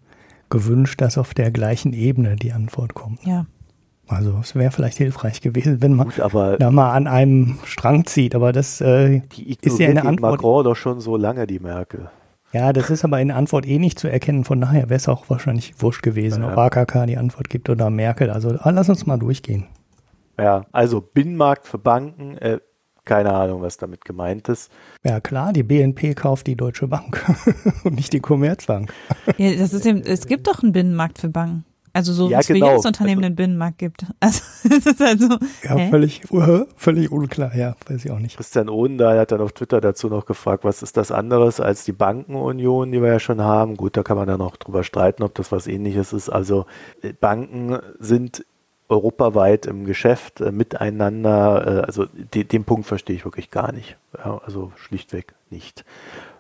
gewünscht, dass auf der gleichen Ebene die Antwort kommt. Ja. Also es wäre vielleicht hilfreich gewesen, wenn man Gut, da mal an einem Strang zieht. Aber das äh, ist ja eine Antwort. Macron doch schon so lange die Merkel. Ja, das ist aber in der Antwort eh nicht zu erkennen. Von daher wäre es auch wahrscheinlich wurscht gewesen, ja. ob AKK die Antwort gibt oder Merkel. Also ah, lass uns mal durchgehen. Ja, also Binnenmarkt für Banken, äh, keine Ahnung, was damit gemeint ist. Ja klar, die BNP kauft die Deutsche Bank und nicht die Commerzbank. Ja, das ist eben, es gibt doch einen Binnenmarkt für Banken. Also so, ja, wie es genau. für jedes Unternehmen also, den Binnenmarkt gibt. Also, das ist halt so. Ja, hä? völlig, uh, völlig unklar, ja, weiß ich auch nicht. Christian Odendahl hat dann auf Twitter dazu noch gefragt, was ist das anderes als die Bankenunion, die wir ja schon haben? Gut, da kann man dann auch drüber streiten, ob das was ähnliches ist. Also äh, Banken sind europaweit im Geschäft äh, miteinander. Äh, also de, den Punkt verstehe ich wirklich gar nicht. Ja, also schlichtweg nicht.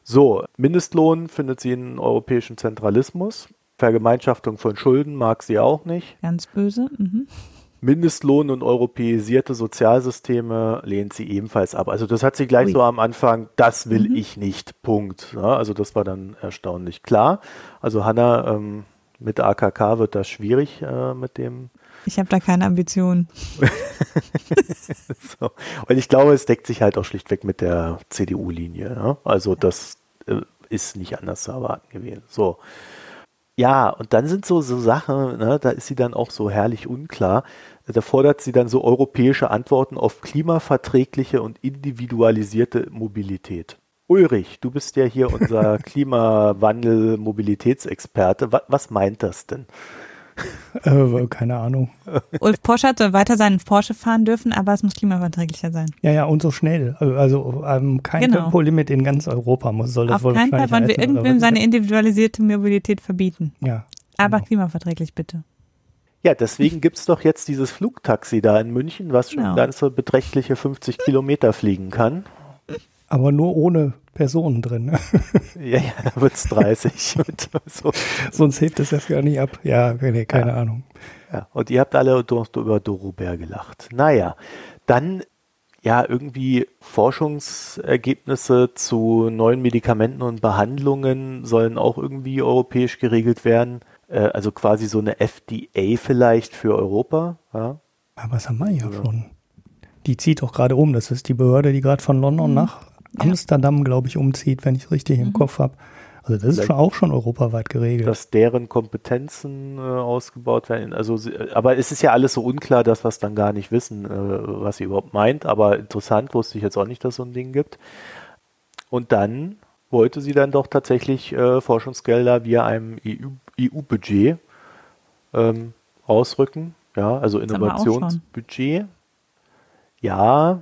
So, Mindestlohn findet sie in europäischen Zentralismus. Vergemeinschaftung von Schulden mag sie auch nicht. Ganz böse. Mhm. Mindestlohn und europäisierte Sozialsysteme lehnt sie ebenfalls ab. Also das hat sie gleich Ui. so am Anfang, das will mhm. ich nicht, Punkt. Ja, also das war dann erstaunlich klar. Also Hanna, ähm, mit AKK wird das schwierig äh, mit dem. Ich habe da keine Ambitionen. so. Und ich glaube, es deckt sich halt auch schlichtweg mit der CDU-Linie. Ja? Also das äh, ist nicht anders zu erwarten gewesen. So. Ja, und dann sind so, so Sachen, ne, da ist sie dann auch so herrlich unklar. Da fordert sie dann so europäische Antworten auf klimaverträgliche und individualisierte Mobilität. Ulrich, du bist ja hier unser Klimawandel-Mobilitätsexperte. Was, was meint das denn? Äh, keine Ahnung. Ulf Poschert soll weiter seinen Porsche fahren dürfen, aber es muss klimaverträglicher sein. Ja, ja, und so schnell. Also ähm, kein genau. Tempolimit in ganz Europa muss, soll das Auf wohl keinen Fall wollen wir irgendwem seine individualisierte Mobilität verbieten. Ja. Aber genau. klimaverträglich bitte. Ja, deswegen gibt es doch jetzt dieses Flugtaxi da in München, was schon genau. ganze beträchtliche 50 Kilometer fliegen kann. Aber nur ohne Personen drin. Ja, ja, da wird es 30. so. Sonst hebt es das gar nicht ab. Ja, nee, keine ja. Ahnung. Ja, und ihr habt alle über Dorobert gelacht. Naja, dann ja irgendwie Forschungsergebnisse zu neuen Medikamenten und Behandlungen sollen auch irgendwie europäisch geregelt werden. Äh, also quasi so eine FDA vielleicht für Europa. Ja. Aber was haben wir ja schon? Die zieht auch gerade um. Das ist die Behörde, die gerade von London mhm. nach Amsterdam, glaube ich, umzieht, wenn ich es richtig mhm. im Kopf habe. Also das ist schon auch schon europaweit geregelt. Dass deren Kompetenzen äh, ausgebaut werden. Also, aber es ist ja alles so unklar, dass wir es dann gar nicht wissen, äh, was sie überhaupt meint. Aber interessant wusste ich jetzt auch nicht, dass es so ein Ding gibt. Und dann wollte sie dann doch tatsächlich äh, Forschungsgelder via einem EU-Budget EU ähm, ausrücken. Ja, also Innovationsbudget. Ja, äh,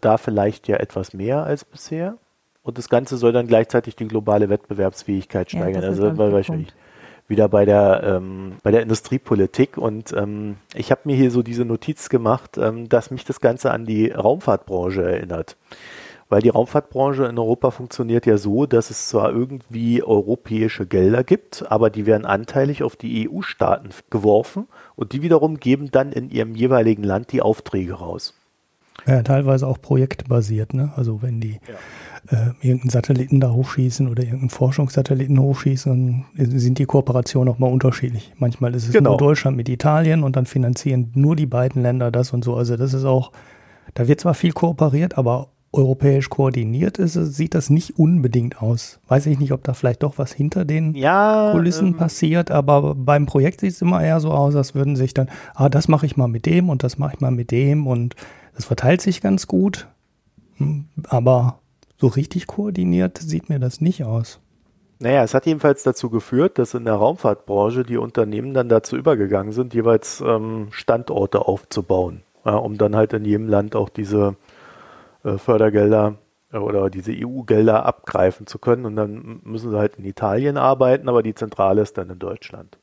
da vielleicht ja etwas mehr als bisher. Und das Ganze soll dann gleichzeitig die globale Wettbewerbsfähigkeit steigern. Ja, also wahrscheinlich wieder bei der ähm, bei der Industriepolitik und ähm, ich habe mir hier so diese Notiz gemacht, ähm, dass mich das Ganze an die Raumfahrtbranche erinnert. Weil die Raumfahrtbranche in Europa funktioniert ja so, dass es zwar irgendwie europäische Gelder gibt, aber die werden anteilig auf die EU-Staaten geworfen und die wiederum geben dann in ihrem jeweiligen Land die Aufträge raus. Ja, teilweise auch projektbasiert, ne? Also wenn die ja. äh, irgendeinen Satelliten da hochschießen oder irgendeinen Forschungssatelliten hochschießen, sind die Kooperationen auch mal unterschiedlich. Manchmal ist es genau. nur Deutschland mit Italien und dann finanzieren nur die beiden Länder das und so. Also das ist auch, da wird zwar viel kooperiert, aber europäisch koordiniert ist, sieht das nicht unbedingt aus. Weiß ich nicht, ob da vielleicht doch was hinter den ja, Kulissen ähm, passiert, aber beim Projekt sieht es immer eher so aus, als würden sich dann, ah, das mache ich mal mit dem und das mache ich mal mit dem und das verteilt sich ganz gut, hm, aber so richtig koordiniert sieht mir das nicht aus. Naja, es hat jedenfalls dazu geführt, dass in der Raumfahrtbranche die Unternehmen dann dazu übergegangen sind, jeweils ähm, Standorte aufzubauen, ja, um dann halt in jedem Land auch diese äh, Fördergelder äh, oder diese EU-Gelder abgreifen zu können. Und dann müssen sie halt in Italien arbeiten, aber die Zentrale ist dann in Deutschland.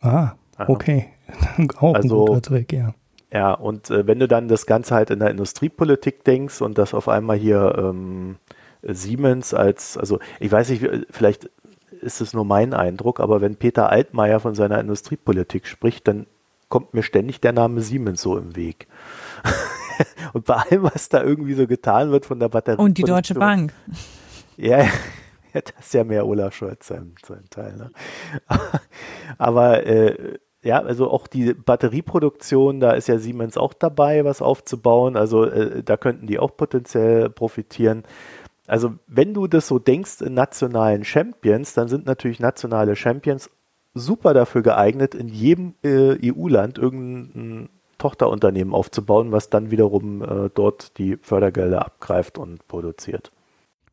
Ah, okay. Auch also, ein guter Trick, ja. Ja, und äh, wenn du dann das Ganze halt in der Industriepolitik denkst und das auf einmal hier ähm, Siemens als, also ich weiß nicht, vielleicht ist es nur mein Eindruck, aber wenn Peter Altmaier von seiner Industriepolitik spricht, dann kommt mir ständig der Name Siemens so im Weg. und bei allem, was da irgendwie so getan wird von der Batterie. Und die Deutsche Bank. Ja, ja, das ist ja mehr Olaf Scholz sein, sein Teil. Ne? Aber äh, ja, also auch die Batterieproduktion, da ist ja Siemens auch dabei, was aufzubauen. Also äh, da könnten die auch potenziell profitieren. Also wenn du das so denkst in nationalen Champions, dann sind natürlich nationale Champions super dafür geeignet, in jedem äh, EU-Land irgendein Tochterunternehmen aufzubauen, was dann wiederum äh, dort die Fördergelder abgreift und produziert.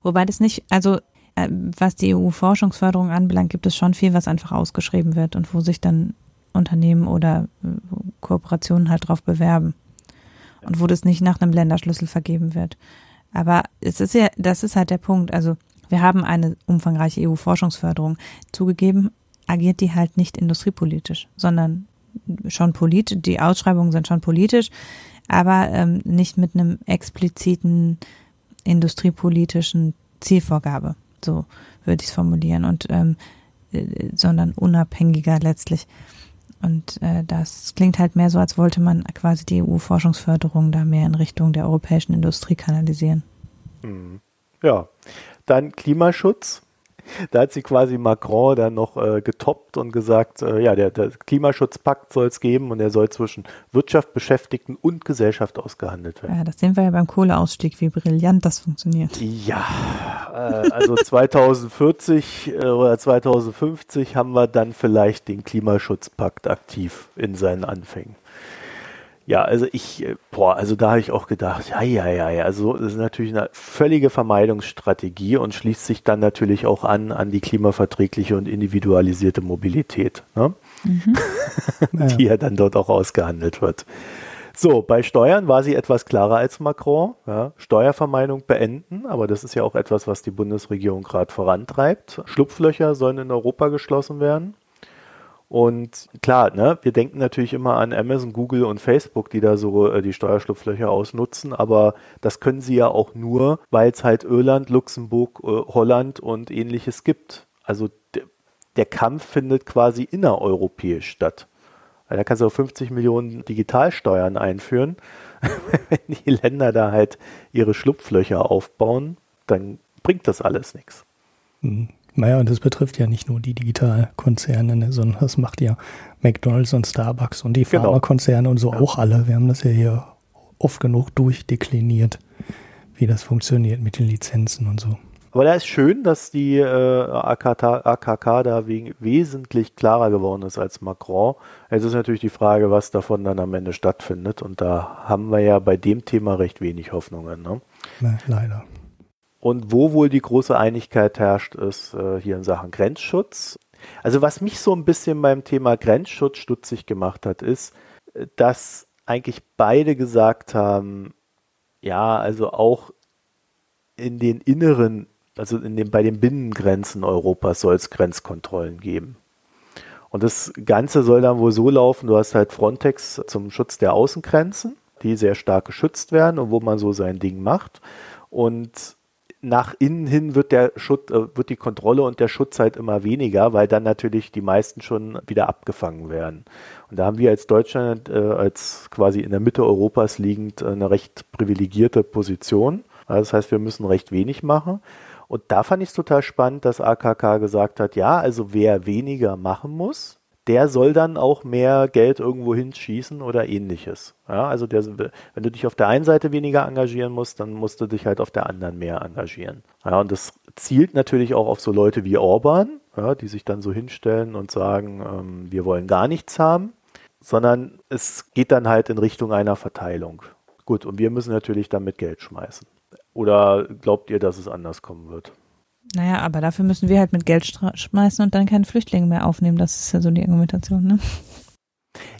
Wobei das nicht, also äh, was die EU-Forschungsförderung anbelangt, gibt es schon viel, was einfach ausgeschrieben wird und wo sich dann Unternehmen oder äh, Kooperationen halt drauf bewerben. Und wo das nicht nach einem Länderschlüssel vergeben wird. Aber es ist ja, das ist halt der Punkt. Also wir haben eine umfangreiche EU-Forschungsförderung. Zugegeben, agiert die halt nicht industriepolitisch, sondern schon politisch, die Ausschreibungen sind schon politisch, aber ähm, nicht mit einem expliziten industriepolitischen Zielvorgabe, so würde ich es formulieren, und ähm, äh, sondern unabhängiger letztlich. Und äh, das klingt halt mehr so, als wollte man quasi die EU-Forschungsförderung da mehr in Richtung der europäischen Industrie kanalisieren. Mhm. Ja, dann Klimaschutz. Da hat sie quasi Macron dann noch äh, getoppt und gesagt, äh, ja, der, der Klimaschutzpakt soll es geben und er soll zwischen Wirtschaft, Beschäftigten und Gesellschaft ausgehandelt werden. Ja, das sehen wir ja beim Kohleausstieg, wie brillant das funktioniert. Ja, äh, also 2040 äh, oder 2050 haben wir dann vielleicht den Klimaschutzpakt aktiv in seinen Anfängen. Ja, also ich, äh, boah, also da habe ich auch gedacht, ja, ja, ja, ja, also das ist natürlich eine völlige Vermeidungsstrategie und schließt sich dann natürlich auch an an die klimaverträgliche und individualisierte Mobilität, ne? mhm. die ja dann dort auch ausgehandelt wird. So, bei Steuern war sie etwas klarer als Macron. Ja, Steuervermeidung beenden, aber das ist ja auch etwas, was die Bundesregierung gerade vorantreibt. Schlupflöcher sollen in Europa geschlossen werden. Und klar, ne, wir denken natürlich immer an Amazon, Google und Facebook, die da so äh, die Steuerschlupflöcher ausnutzen, aber das können sie ja auch nur, weil es halt Irland, Luxemburg, äh, Holland und ähnliches gibt. Also der Kampf findet quasi innereuropäisch statt. Weil da kannst du auch 50 Millionen Digitalsteuern einführen. Wenn die Länder da halt ihre Schlupflöcher aufbauen, dann bringt das alles nichts. Mhm. Naja, und das betrifft ja nicht nur die Digitalkonzerne, ne, sondern das macht ja McDonalds und Starbucks und die genau. Pharmakonzerne und so ja. auch alle. Wir haben das ja hier oft genug durchdekliniert, wie das funktioniert mit den Lizenzen und so. Aber da ist schön, dass die äh, AKK, AKK da wegen, wesentlich klarer geworden ist als Macron. Es ist natürlich die Frage, was davon dann am Ende stattfindet. Und da haben wir ja bei dem Thema recht wenig Hoffnungen. Ne? Na, leider. Und wo wohl die große Einigkeit herrscht, ist äh, hier in Sachen Grenzschutz. Also was mich so ein bisschen beim Thema Grenzschutz stutzig gemacht hat, ist, dass eigentlich beide gesagt haben, ja, also auch in den inneren also in dem, bei den Binnengrenzen Europas soll es Grenzkontrollen geben. Und das Ganze soll dann wohl so laufen, du hast halt Frontex zum Schutz der Außengrenzen, die sehr stark geschützt werden und wo man so sein Ding macht. Und nach innen hin wird der Schutz, äh, wird die Kontrolle und der Schutz halt immer weniger, weil dann natürlich die meisten schon wieder abgefangen werden. Und da haben wir als Deutschland, äh, als quasi in der Mitte Europas liegend, eine recht privilegierte Position. Das heißt, wir müssen recht wenig machen. Und da fand ich es total spannend, dass AKK gesagt hat, ja, also wer weniger machen muss, der soll dann auch mehr Geld irgendwo hinschießen oder ähnliches. Ja, also der, wenn du dich auf der einen Seite weniger engagieren musst, dann musst du dich halt auf der anderen mehr engagieren. Ja, und das zielt natürlich auch auf so Leute wie Orban, ja, die sich dann so hinstellen und sagen, ähm, wir wollen gar nichts haben, sondern es geht dann halt in Richtung einer Verteilung. Gut, und wir müssen natürlich damit Geld schmeißen. Oder glaubt ihr, dass es anders kommen wird? Naja, aber dafür müssen wir halt mit Geld schmeißen und dann keine Flüchtlinge mehr aufnehmen. Das ist ja so die Argumentation, ne?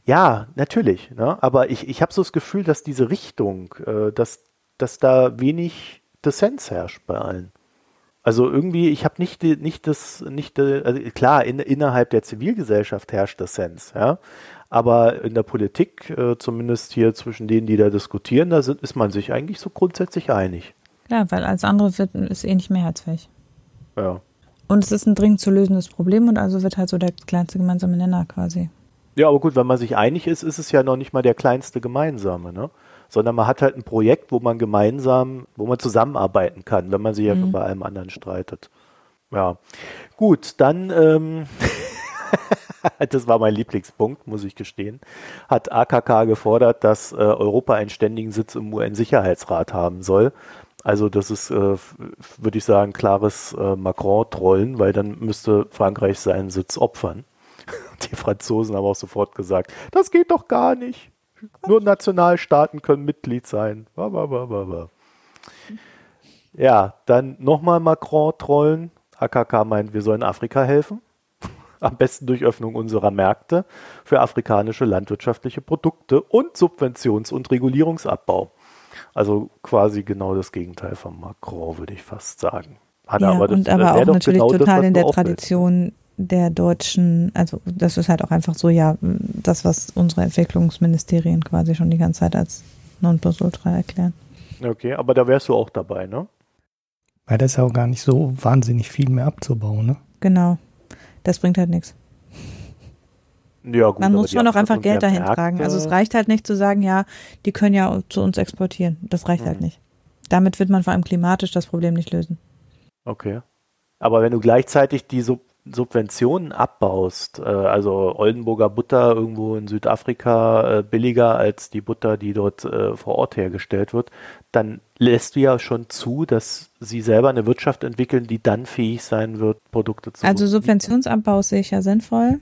Ja, natürlich. Ne? Aber ich, ich habe so das Gefühl, dass diese Richtung, äh, dass, dass da wenig Dissens herrscht bei allen. Also irgendwie, ich habe nicht, nicht das, nicht, also klar, in, innerhalb der Zivilgesellschaft herrscht Dissens, ja. Aber in der Politik, äh, zumindest hier zwischen denen, die da diskutieren, da sind, ist man sich eigentlich so grundsätzlich einig. Ja, weil alles andere wird, ist eh nicht mehrheitsfähig. Ja. Und es ist ein dringend zu lösendes Problem und also wird halt so der kleinste gemeinsame Nenner quasi. Ja, aber gut, wenn man sich einig ist, ist es ja noch nicht mal der kleinste gemeinsame, ne? Sondern man hat halt ein Projekt, wo man gemeinsam, wo man zusammenarbeiten kann, wenn man sich ja mhm. bei allem anderen streitet. Ja. Gut, dann, ähm, das war mein Lieblingspunkt, muss ich gestehen, hat AKK gefordert, dass äh, Europa einen ständigen Sitz im UN-Sicherheitsrat haben soll. Also das ist, äh, würde ich sagen, klares äh, Macron-Trollen, weil dann müsste Frankreich seinen Sitz opfern. Die Franzosen haben auch sofort gesagt, das geht doch gar nicht. Nur Nationalstaaten können Mitglied sein. Ja, dann nochmal Macron trollen. AKK meint, wir sollen Afrika helfen. Am besten durch Öffnung unserer Märkte für afrikanische landwirtschaftliche Produkte und Subventions- und Regulierungsabbau. Also quasi genau das Gegenteil von Macron, würde ich fast sagen. Hat ja, aber das, und aber auch natürlich genau total das, in der Tradition der deutschen, also das ist halt auch einfach so, ja, das, was unsere Entwicklungsministerien quasi schon die ganze Zeit als Nonplusultra erklären. Okay, aber da wärst du auch dabei, ne? Weil das ist ja auch gar nicht so wahnsinnig viel mehr abzubauen, ne? Genau. Das bringt halt nichts. Ja, gut, Man muss schon auch einfach Geld dahin tragen. Also es reicht halt nicht zu sagen, ja, die können ja zu uns exportieren. Das reicht halt mhm. halt nicht. Damit wird man vor allem klimatisch das Problem nicht lösen. Okay. Aber wenn du gleichzeitig die Sub Subventionen abbaust, äh, also Oldenburger Butter irgendwo in Südafrika äh, billiger als die Butter, die dort äh, vor Ort hergestellt wird, dann lässt du ja schon zu, dass sie selber eine Wirtschaft entwickeln, die dann fähig sein wird, Produkte zu Also Subventionsabbau sehe ich ja sinnvoll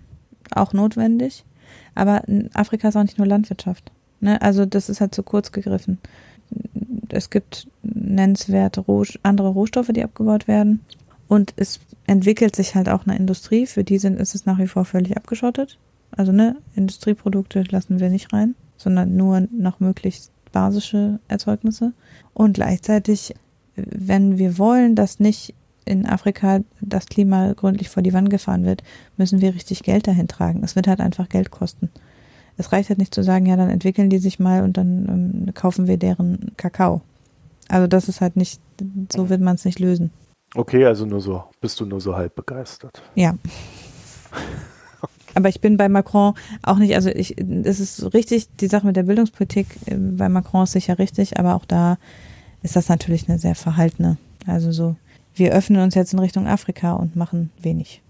auch notwendig. Aber Afrika ist auch nicht nur Landwirtschaft. Ne? Also das ist halt zu kurz gegriffen. Es gibt nennenswerte Roh andere Rohstoffe, die abgebaut werden. Und es entwickelt sich halt auch eine Industrie. Für die sind, ist es nach wie vor völlig abgeschottet. Also ne, Industrieprodukte lassen wir nicht rein, sondern nur noch möglichst basische Erzeugnisse. Und gleichzeitig, wenn wir wollen, dass nicht in Afrika das Klima gründlich vor die Wand gefahren wird, müssen wir richtig Geld dahin tragen. Es wird halt einfach Geld kosten. Es reicht halt nicht zu sagen, ja, dann entwickeln die sich mal und dann ähm, kaufen wir deren Kakao. Also das ist halt nicht, so wird man es nicht lösen. Okay, also nur so, bist du nur so halb begeistert. Ja. Aber ich bin bei Macron auch nicht, also ich, es ist richtig, die Sache mit der Bildungspolitik äh, bei Macron ist sicher richtig, aber auch da ist das natürlich eine sehr verhaltene. Also so, wir öffnen uns jetzt in Richtung Afrika und machen wenig.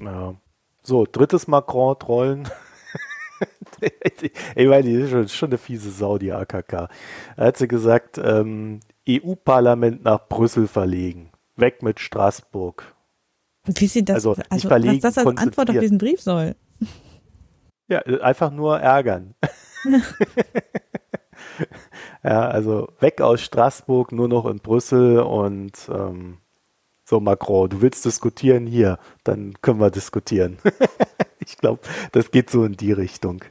Ja. So, drittes Macron-Trollen. ich meine, die ist schon, schon eine fiese Sau, die AKK. Da hat sie gesagt, ähm, EU-Parlament nach Brüssel verlegen. Weg mit Straßburg. Wie sie das, Also, also, verlegen, was das als Antwort auf diesen Brief soll. Ja, einfach nur ärgern. ja, also weg aus Straßburg, nur noch in Brüssel und ähm, so Macron, du willst diskutieren hier, dann können wir diskutieren. ich glaube, das geht so in die Richtung.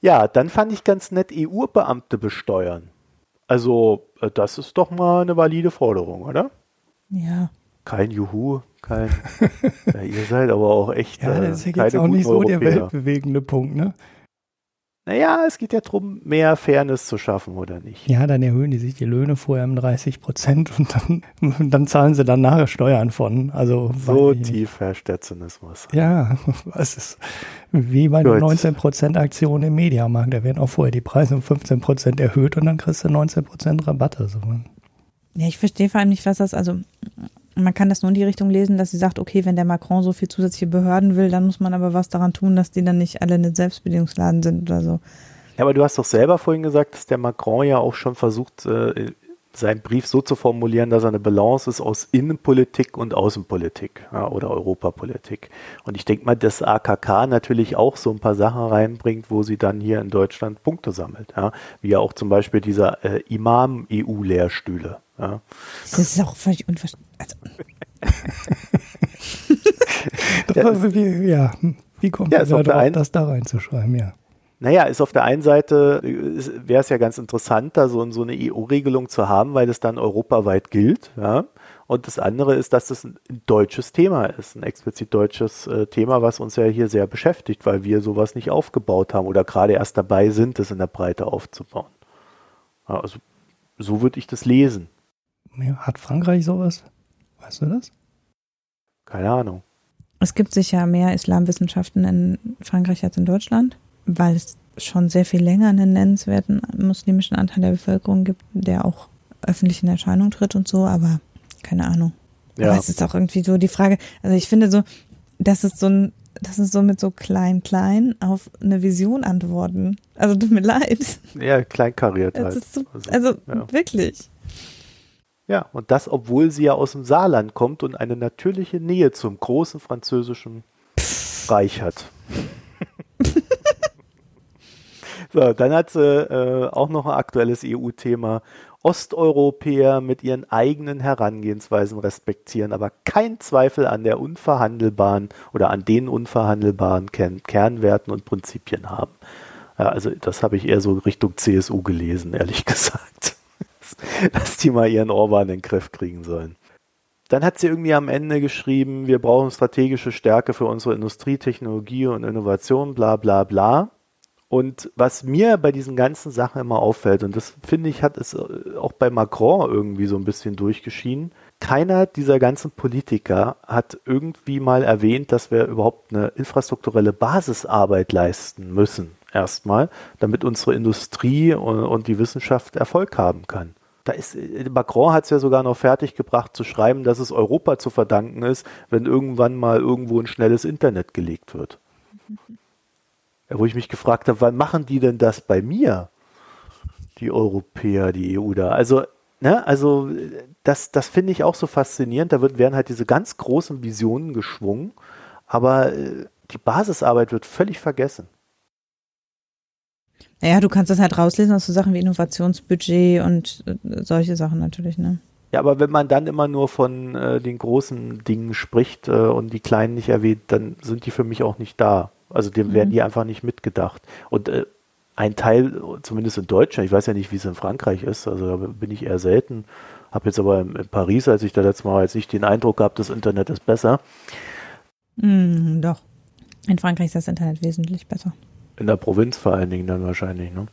Ja, dann fand ich ganz nett EU-Beamte besteuern. Also, äh, das ist doch mal eine valide Forderung, oder? Ja. Kein Juhu, kein. ja, ihr seid aber auch echt. Ja, äh, das ist ja keine jetzt auch nicht so der Europäer. weltbewegende Punkt, ne? Naja, es geht ja darum, mehr Fairness zu schaffen, oder nicht? Ja, dann erhöhen die sich die Löhne vorher um 30 Prozent und dann, dann zahlen sie dann nachher Steuern von. Also So tief herrscht der Zynismus. Ja, es ist wie bei der Gut. 19% Aktion im Mediamarkt. Da werden auch vorher die Preise um 15% erhöht und dann kriegst du 19% Rabatte. So. Ja, ich verstehe vor allem nicht, was das, also man kann das nur in die Richtung lesen, dass sie sagt, okay, wenn der Macron so viel zusätzliche Behörden will, dann muss man aber was daran tun, dass die dann nicht alle ein Selbstbedienungsladen sind oder so. Ja, aber du hast doch selber vorhin gesagt, dass der Macron ja auch schon versucht, äh, seinen Brief so zu formulieren, dass er eine Balance ist aus Innenpolitik und Außenpolitik ja, oder Europapolitik. Und ich denke mal, dass AKK natürlich auch so ein paar Sachen reinbringt, wo sie dann hier in Deutschland Punkte sammelt. Ja? Wie ja auch zum Beispiel dieser äh, Imam-EU-Lehrstühle. Ja? Das ist auch völlig unverständlich. Also, Das war wie, ja, hm, wie kommt Ja, man der drauf, das da reinzuschreiben? Ja. Naja, ist auf der einen Seite wäre es ja ganz interessant, da so, so eine EU-Regelung zu haben, weil es dann europaweit gilt. Ja? Und das andere ist, dass es ein deutsches Thema ist, ein explizit deutsches äh, Thema, was uns ja hier sehr beschäftigt, weil wir sowas nicht aufgebaut haben oder gerade erst dabei sind, das in der Breite aufzubauen. Ja, also so würde ich das lesen. Ja, Hat Frankreich sowas? Weißt du das? Keine Ahnung. es gibt sicher mehr Islamwissenschaften in Frankreich als in Deutschland, weil es schon sehr viel länger einen nennenswerten muslimischen Anteil der Bevölkerung gibt, der auch öffentlich in Erscheinung tritt und so, aber keine Ahnung. Ja, Aber es ist auch irgendwie so die Frage, also ich finde so, das ist so ein, das ist so mit so klein, klein auf eine Vision antworten. Also tut mir leid. ja kleinkariert halt. ist so, Also, also ja. wirklich. Ja, und das, obwohl sie ja aus dem Saarland kommt und eine natürliche Nähe zum großen französischen Reich hat. So, dann hat sie äh, auch noch ein aktuelles EU-Thema. Osteuropäer mit ihren eigenen Herangehensweisen respektieren, aber kein Zweifel an der unverhandelbaren oder an den unverhandelbaren Kern Kernwerten und Prinzipien haben. Ja, also das habe ich eher so Richtung CSU gelesen, ehrlich gesagt dass die mal ihren Orban in den Griff kriegen sollen. Dann hat sie irgendwie am Ende geschrieben, wir brauchen strategische Stärke für unsere Industrie, Technologie und Innovation, bla bla bla. Und was mir bei diesen ganzen Sachen immer auffällt, und das finde ich, hat es äh, auch bei Macron irgendwie so ein bisschen durchgeschienen, keiner dieser ganzen Politiker hat irgendwie mal erwähnt, dass wir überhaupt eine infrastrukturelle Basisarbeit leisten müssen, erstmal, damit unsere Industrie und, und die Wissenschaft Erfolg haben kann. Da ist, äh, Macron hat es ja sogar noch fertiggebracht zu schreiben, dass es Europa zu verdanken ist, wenn irgendwann mal irgendwo ein schnelles Internet gelegt wird. Ja, wo ich mich gefragt habe, wann machen die denn das bei mir? Die Europäer, die EU da. Also, ne, also das, das finde ich auch so faszinierend. Da wird, werden halt diese ganz großen Visionen geschwungen, aber äh, die Basisarbeit wird völlig vergessen. Naja, du kannst das halt rauslesen aus so Sachen wie Innovationsbudget und äh, solche Sachen natürlich, ne? Ja, aber wenn man dann immer nur von äh, den großen Dingen spricht äh, und die kleinen nicht erwähnt, dann sind die für mich auch nicht da. Also dem werden Mhm. die einfach nicht mitgedacht. Und äh, ein Teil, zumindest in Deutschland, ich weiß ja nicht, wie es in Frankreich ist, also da bin ich eher selten, habe jetzt aber in, in Paris, als ich da letztes Mal war, jetzt nicht den Eindruck gehabt, das Internet ist besser. Mm, doch. In Frankreich ist das Internet wesentlich besser. In der Provinz vor allen Dingen dann wahrscheinlich, ne?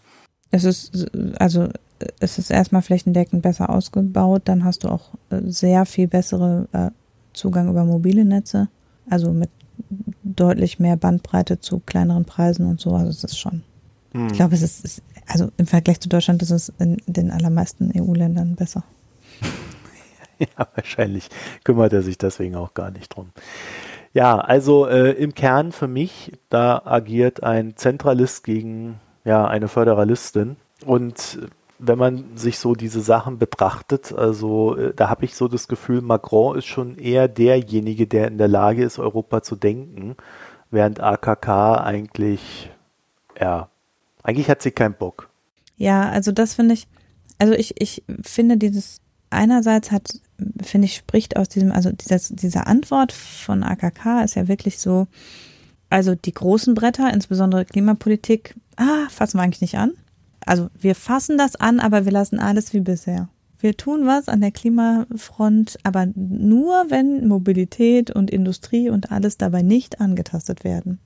Es ist, also, es ist erstmal flächendeckend besser ausgebaut, dann hast du auch äh, sehr viel bessere äh, Zugang über mobile Netze, also mit deutlich mehr Bandbreite zu kleineren Preisen und so, also es ist schon. Hm. Ich glaube, es ist, ist, also im Vergleich zu Deutschland ist es in den allermeisten EU-Ländern besser. Ja, wahrscheinlich kümmert er sich deswegen auch gar nicht drum. Ja, also äh, im Kern für mich, da agiert ein Zentralist gegen ja, eine Föderalistin. Und wenn man sich so diese Sachen betrachtet, also äh, da habe ich so das Gefühl, Macron ist schon eher derjenige, der in der Lage ist, Europa zu denken, während AKK eigentlich, ja, eigentlich hat sie keinen Bock. Ja, also das finde ich, also ich, ich finde dieses, einerseits hat, finde ich, spricht aus diesem, also dieses, diese Antwort von AKK ist ja wirklich so, also die großen Bretter, insbesondere Klimapolitik, ah, fassen wir eigentlich nicht an. Also wir fassen das an, aber wir lassen alles wie bisher. Wir tun was an der Klimafront, aber nur, wenn Mobilität und Industrie und alles dabei nicht angetastet werden.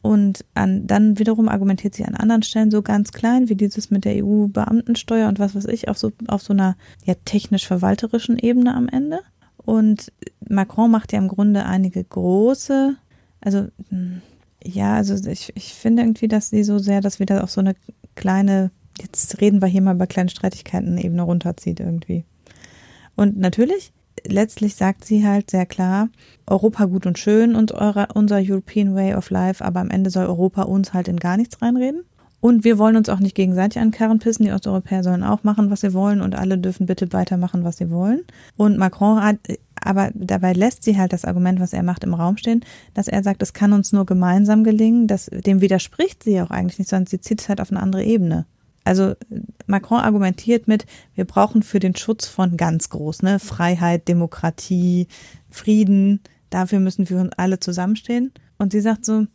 Und an, dann wiederum argumentiert sie an anderen Stellen so ganz klein, wie dieses mit der EU-Beamtensteuer und was weiß ich, auf so, auf so einer ja, technisch-verwalterischen Ebene am Ende. Und Macron macht ja im Grunde einige große, also hm, ja, also ich, ich finde irgendwie, dass sie so sehr das wieder auf so eine kleine, jetzt reden wir hier mal über kleine Streitigkeiten Ebene runterzieht irgendwie. Und natürlich, letztlich sagt sie halt sehr klar, Europa gut und schön und eure, unser European Way of Life, aber am Ende soll Europa uns halt in gar nichts reinreden. Und wir wollen uns auch nicht gegenseitig an Karren pissen. Die Osteuropäer sollen auch machen, was sie wollen und alle dürfen bitte weitermachen, was sie wollen. Und Macron hat, aber dabei lässt sie halt das Argument, was er macht, im Raum stehen, dass er sagt, es kann uns nur gemeinsam gelingen. Das, dem widerspricht sie auch eigentlich nicht, sondern sie zieht es halt auf eine andere Ebene. Also Macron argumentiert mit, wir brauchen für den Schutz von ganz groß, ne, Freiheit, Demokratie, Frieden, dafür müssen wir alle zusammenstehen. Und sie sagt so,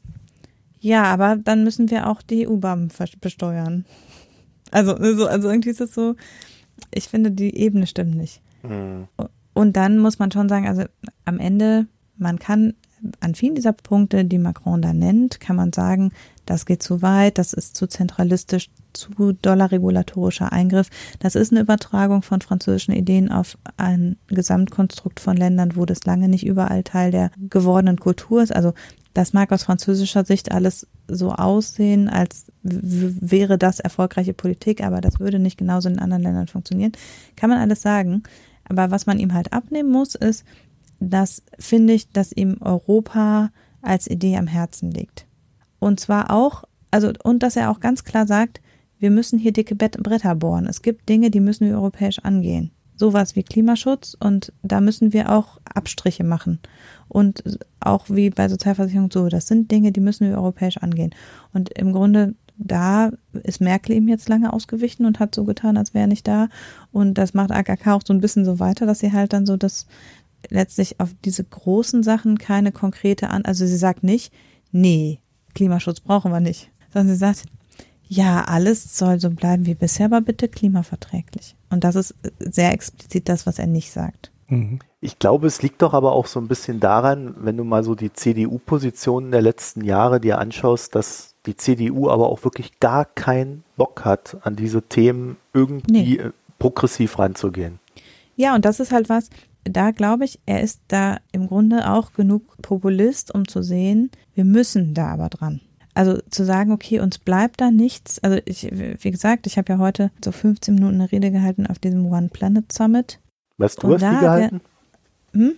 ja, aber dann müssen wir auch die EU-Bahn besteuern. Also, also, also irgendwie ist es so, ich finde, die Ebene stimmt nicht. Mhm. Und dann muss man schon sagen, also am Ende, man kann an vielen dieser Punkte, die Macron da nennt, kann man sagen, das geht zu weit, das ist zu zentralistisch, zu doller regulatorischer Eingriff. Das ist eine Übertragung von französischen Ideen auf ein Gesamtkonstrukt von Ländern, wo das lange nicht überall Teil der gewordenen Kultur ist. Also das mag aus französischer Sicht alles so aussehen, als wäre das erfolgreiche Politik, aber das würde nicht genauso in anderen Ländern funktionieren. Kann man alles sagen. Aber was man ihm halt abnehmen muss, ist, dass finde ich, dass ihm Europa als Idee am Herzen liegt. Und zwar auch, also, und dass er auch ganz klar sagt, wir müssen hier dicke Bretter bohren. Es gibt Dinge, die müssen wir europäisch angehen. Sowas wie Klimaschutz und da müssen wir auch Abstriche machen. Und auch wie bei Sozialversicherung so, das sind Dinge, die müssen wir europäisch angehen. Und im Grunde da ist Merkel ihm jetzt lange ausgewichen und hat so getan, als wäre er nicht da. Und das macht AKK auch so ein bisschen so weiter, dass sie halt dann so das letztlich auf diese großen Sachen keine konkrete an, also sie sagt nicht, nee, Klimaschutz brauchen wir nicht, sondern sie sagt, ja, alles soll so bleiben wie bisher, aber bitte klimaverträglich. Und das ist sehr explizit das, was er nicht sagt. Mhm. Ich glaube, es liegt doch aber auch so ein bisschen daran, wenn du mal so die CDU-Positionen der letzten Jahre dir anschaust, dass die CDU aber auch wirklich gar keinen Bock hat, an diese Themen irgendwie nee. Äh, progressiv ranzugehen. Ja, und das ist halt was, da glaube ich, er ist da im Grunde auch genug Populist, um zu sehen, wir müssen da aber dran. Also zu sagen, okay, uns bleibt da nichts. Also ich, wie gesagt, ich habe ja heute so 15 Minuten eine Rede gehalten auf diesem One Planet Summit. Was du hast die gehalten? Hm?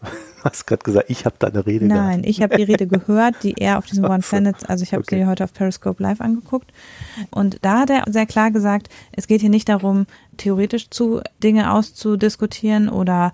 Du hast gerade gesagt, ich habe da eine Rede Nein, gehabt. ich habe die Rede gehört, die er auf diesem One Planet, also ich habe okay. sie heute auf Periscope live angeguckt. Und da hat er sehr klar gesagt, es geht hier nicht darum, theoretisch zu Dinge auszudiskutieren oder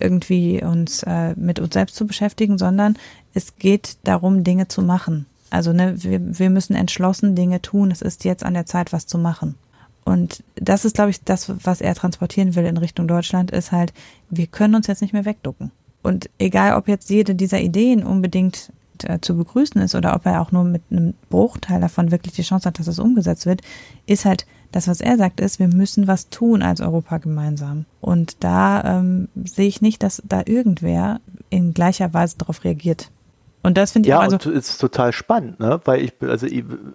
irgendwie uns äh, mit uns selbst zu beschäftigen, sondern es geht darum, Dinge zu machen. Also ne, wir, wir müssen entschlossen Dinge tun. Es ist jetzt an der Zeit, was zu machen. Und das ist, glaube ich, das, was er transportieren will in Richtung Deutschland, ist halt, wir können uns jetzt nicht mehr wegducken. Und egal, ob jetzt jede dieser Ideen unbedingt äh, zu begrüßen ist oder ob er auch nur mit einem Bruchteil davon wirklich die Chance hat, dass es umgesetzt wird, ist halt das, was er sagt, ist, wir müssen was tun als Europa gemeinsam. Und da ähm, sehe ich nicht, dass da irgendwer in gleicher Weise darauf reagiert. Und das finde ich ja, auch also und ist total spannend, ne? Weil ich, also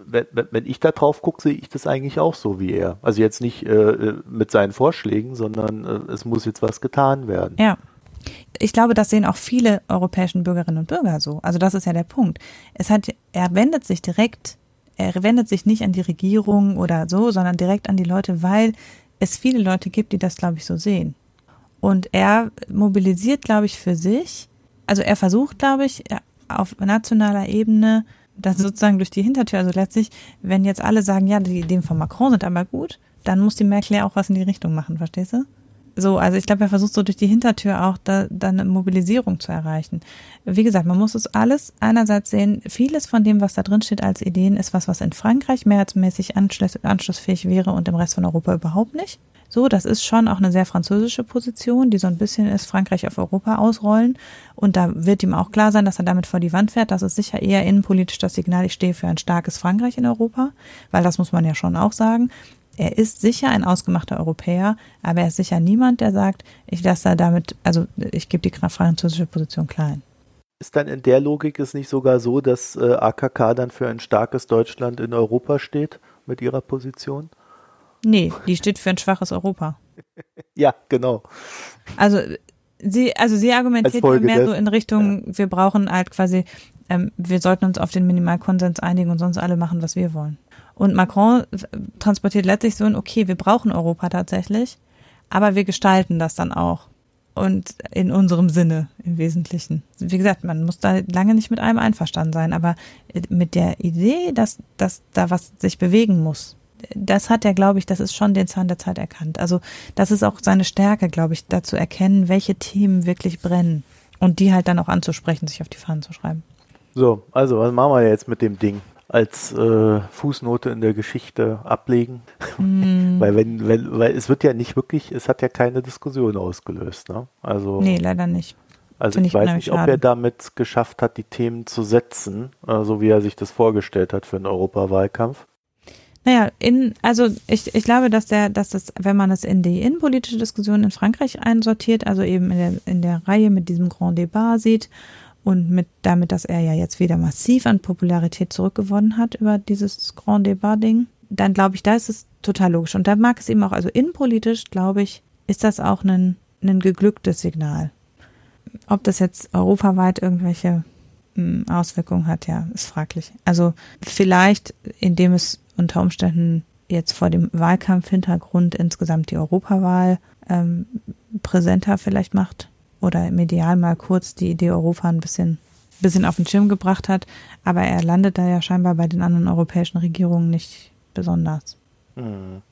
wenn, wenn ich da drauf gucke, sehe ich das eigentlich auch so wie er. Also jetzt nicht äh, mit seinen Vorschlägen, sondern äh, es muss jetzt was getan werden. Ja ich glaube, das sehen auch viele europäischen Bürgerinnen und Bürger so. Also das ist ja der Punkt. Es hat, er wendet sich direkt, er wendet sich nicht an die Regierung oder so, sondern direkt an die Leute, weil es viele Leute gibt, die das, glaube ich, so sehen. Und er mobilisiert, glaube ich, für sich also er versucht, glaube ich, auf nationaler Ebene das sozusagen durch die Hintertür, also letztlich, wenn jetzt alle sagen, ja, die Ideen von Macron sind aber gut, dann muss die Merkel ja auch was in die Richtung machen, verstehst du? So, also ich glaube, er versucht so durch die Hintertür auch da, da eine Mobilisierung zu erreichen. Wie gesagt, man muss es alles einerseits sehen, vieles von dem, was da drin steht als Ideen, ist was, was in Frankreich mehrheitsmäßig anschluss, anschlussfähig wäre und im Rest von Europa überhaupt nicht. So, das ist schon auch eine sehr französische Position, die so ein bisschen ist Frankreich auf Europa ausrollen. Und da wird ihm auch klar sein, dass er damit vor die Wand fährt. Das ist sicher eher innenpolitisch das Signal, ich stehe für ein starkes Frankreich in Europa, weil das muss man ja schon auch sagen. Er ist sicher ein ausgemachter Europäer, aber er ist sicher niemand, der sagt, ich lasse da damit, also ich gebe die französische Position klein. Ist dann in der Logik es nicht sogar so, dass äh, AKK dann für ein starkes Deutschland in Europa steht mit ihrer Position? Nee, die steht für ein schwaches Europa. ja, genau. Also sie, also sie argumentiert mehr so in Richtung, ja. wir brauchen halt quasi, ähm, wir sollten uns auf den Minimalkonsens einigen und sonst alle machen, was wir wollen. Und Macron transportiert letztlich so ein, okay, wir brauchen Europa tatsächlich, aber wir gestalten das dann auch. Und in unserem Sinne im Wesentlichen. Wie gesagt, man muss da lange nicht mit allem einverstanden sein, aber mit der Idee, dass, dass da was sich bewegen muss, das hat er, glaube ich, das ist schon den Zahn der Zeit erkannt. Also das ist auch seine Stärke, glaube ich, da zu erkennen, welche Themen wirklich brennen und die halt dann auch anzusprechen, sich auf die Fahnen zu schreiben. So, also was machen wir jetzt mit dem Ding? Als äh, Fußnote in der Geschichte ablegen. Mm. weil wenn, wenn, weil es wird ja nicht wirklich, es hat ja keine Diskussion ausgelöst, ne? Also. Nee, leider nicht. Also ich, ich weiß nicht, ob er damit geschafft hat, die Themen zu setzen, äh, so wie er sich das vorgestellt hat für einen Europawahlkampf. Naja, in, also ich, ich glaube, dass der, dass das, wenn man es in die innenpolitische Diskussion in Frankreich einsortiert, also eben in der, in der Reihe mit diesem Grand Débat sieht und mit damit, dass er ja jetzt wieder massiv an Popularität zurückgewonnen hat über dieses Grand Débat-Ding, dann glaube ich, da ist es total logisch. Und da mag es eben auch, also innenpolitisch, glaube ich, ist das auch ein, ein geglücktes Signal. Ob das jetzt europaweit irgendwelche hm, Auswirkungen hat, ja, ist fraglich. Also vielleicht, indem es unter Umständen jetzt vor dem Wahlkampfhintergrund insgesamt die Europawahl ähm, präsenter vielleicht macht oder medial mal kurz die Idee Europa ein bisschen, bisschen auf den Schirm gebracht hat. Aber er landet da ja scheinbar bei den anderen europäischen Regierungen nicht besonders. Mhm.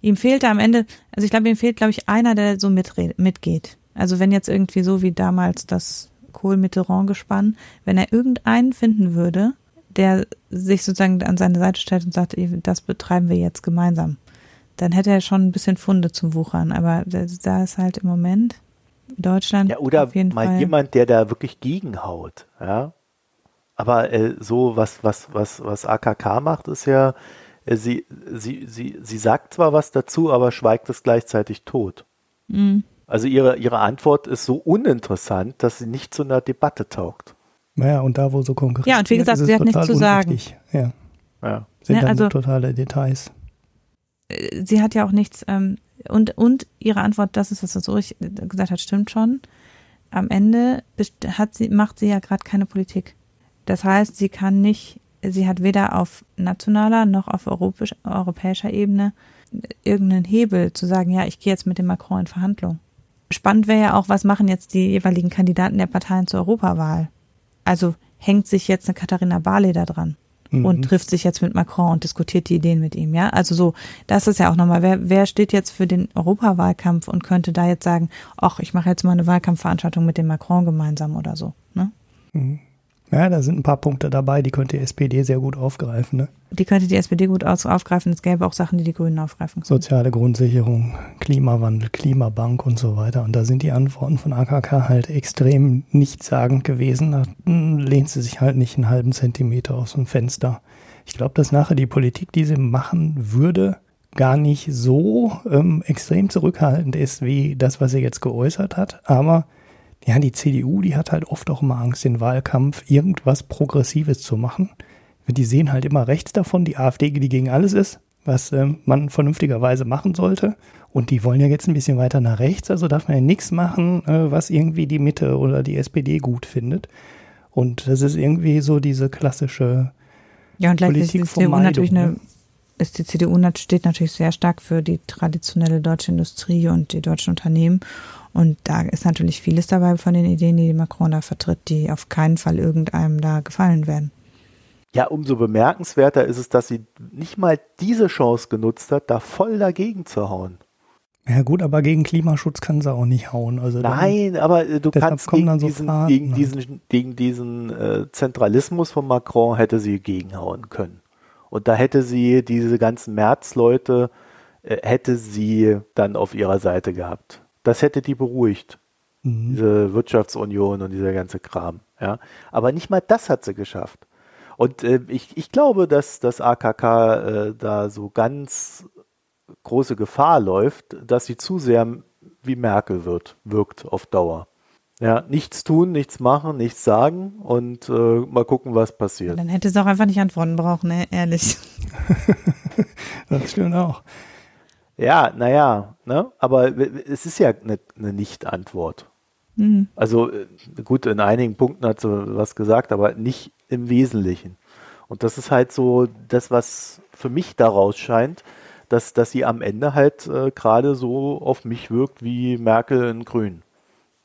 Ihm fehlte am Ende, also ich glaube, ihm fehlt, glaube ich, einer, der so mitred, mitgeht. Also wenn jetzt irgendwie so wie damals das Kohl-Mitterrand-Gespann, wenn er irgendeinen finden würde, der sich sozusagen an seine Seite stellt und sagt, das betreiben wir jetzt gemeinsam, dann hätte er schon ein bisschen Funde zum Wuchern. Aber da ist halt im Moment Deutschland. Ja, oder mal Fall. jemand, der da wirklich gegenhaut, ja. Aber äh, so, was, was, was, was AKK macht, ist ja, äh, sie, sie, sie, sie sagt zwar was dazu, aber schweigt es gleichzeitig tot. Mhm. Also ihre, ihre Antwort ist so uninteressant, dass sie nicht zu einer Debatte taugt. Naja, und da, wo so konkret Ja, und wie gesagt, sie hat nichts zu sagen. Ja. ja. Sind ja, dann also, totale Details. Äh, sie hat ja auch nichts, ähm, und, und ihre Antwort, das ist, was er gesagt hat, stimmt schon. Am Ende hat sie, macht sie ja gerade keine Politik. Das heißt, sie kann nicht, sie hat weder auf nationaler noch auf europäisch, europäischer Ebene irgendeinen Hebel zu sagen, ja, ich gehe jetzt mit dem Macron in Verhandlung. Spannend wäre ja auch, was machen jetzt die jeweiligen Kandidaten der Parteien zur Europawahl? Also hängt sich jetzt eine Katharina Barley da dran? Mhm. und trifft sich jetzt mit Macron und diskutiert die Ideen mit ihm, ja. Also so, das ist ja auch nochmal, wer, wer steht jetzt für den Europawahlkampf und könnte da jetzt sagen, ach, ich mache jetzt mal eine Wahlkampfveranstaltung mit dem Macron gemeinsam oder so, ne? Mhm. Ja, da sind ein paar Punkte dabei, die könnte die SPD sehr gut aufgreifen. Ne? Die könnte die SPD gut aufgreifen. Es gäbe auch Sachen, die die Grünen aufgreifen können. Soziale Grundsicherung, Klimawandel, Klimabank und so weiter. Und da sind die Antworten von AKK halt extrem nichtssagend gewesen. Da lehnt sie sich halt nicht einen halben Zentimeter aus dem Fenster. Ich glaube, dass nachher die Politik, die sie machen würde, gar nicht so ähm, extrem zurückhaltend ist wie das, was sie jetzt geäußert hat. Aber ja, die CDU, die hat halt oft auch immer Angst, den Wahlkampf irgendwas Progressives zu machen. Die sehen halt immer rechts davon, die AfD, die gegen alles ist, was äh, man vernünftigerweise machen sollte. Und die wollen ja jetzt ein bisschen weiter nach rechts, also darf man ja nichts machen, äh, was irgendwie die Mitte oder die SPD gut findet. Und das ist irgendwie so diese klassische ja, und Politik ist die CDU natürlich eine, ne? ist die CDU steht natürlich sehr stark für die traditionelle deutsche Industrie und die deutschen Unternehmen Und da ist natürlich vieles dabei von den Ideen, die Macron da vertritt, die auf keinen Fall irgendeinem da gefallen werden. Ja, umso bemerkenswerter ist es, dass sie nicht mal diese Chance genutzt hat, da voll dagegen zu hauen. Ja gut, aber gegen Klimaschutz kann sie auch nicht hauen. Also Nein, aber äh, du kannst gegen so diesen, Fragen, gegen, diesen, gegen diesen äh, Zentralismus von Macron hätte sie gegenhauen können. Und da hätte sie diese ganzen Märzleute, äh, hätte sie dann auf ihrer Seite gehabt. Das hätte die beruhigt. Mhm. Diese Wirtschaftsunion und dieser ganze Kram. Ja. Aber nicht mal das hat sie geschafft. Und äh, ich, ich glaube, dass das AKK äh, da so ganz große Gefahr läuft, dass sie zu sehr wie Merkel wird, wirkt auf Dauer. Ja, nichts tun, nichts machen, nichts sagen und äh, mal gucken, was passiert. Dann hätte es auch einfach nicht antworten brauchen, ne? ehrlich. das stimmt auch. Ja, naja, ne? aber es ist ja eine, eine Nicht-Antwort. Mhm. Also äh, gut, in einigen Punkten hat sie was gesagt, aber nicht im Wesentlichen. Und das ist halt so das, was für mich daraus scheint, dass, dass sie am Ende halt äh, gerade so auf mich wirkt wie Merkel in Grün.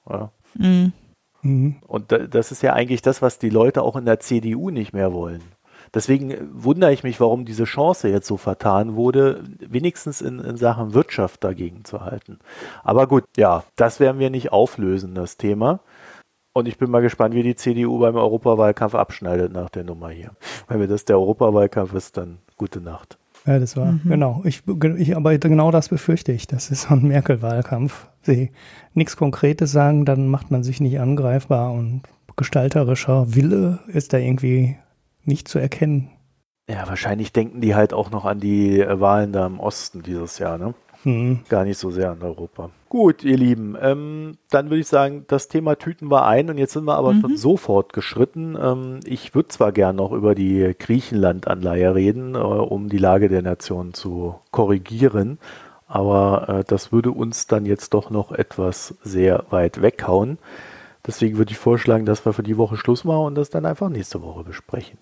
Ja. Mhm. mhm. Und das ist ja eigentlich das, was die Leute auch in der CDU nicht mehr wollen. Deswegen wundere ich mich, warum diese Chance jetzt so vertan wurde, wenigstens in, in, Sachen Wirtschaft dagegen zu halten. Aber gut, ja, das werden wir nicht auflösen, das Thema. Und ich bin mal gespannt, wie die CDU beim Europawahlkampf abschneidet nach der Nummer hier. Wenn das der Europawahlkampf ist, dann gute Nacht. Ja, das war, mhm. genau. Ich, ich, aber genau das befürchte ich. Das ist so ein Merkel-Wahlkampf. Sie nichts Konkretes sagen, dann macht man sich nicht angreifbar und gestalterischer Wille ist da irgendwie nicht zu erkennen. Ja, wahrscheinlich denken die halt auch noch an die Wahlen da im Osten dieses Jahr, ne? Hm. Gar nicht so sehr an Europa. Gut, ihr Lieben, ähm, dann würde ich sagen, das Thema tüten wir ein und jetzt sind wir aber mhm. schon so fortgeschritten. Ähm, ich würde zwar gern noch über die Griechenland-Anleihe reden, äh, um die Lage der Nation zu korrigieren, aber äh, das würde uns dann jetzt doch noch etwas sehr weit weghauen. Deswegen würde ich vorschlagen, dass wir für die Woche Schluss machen und das dann einfach nächste Woche besprechen.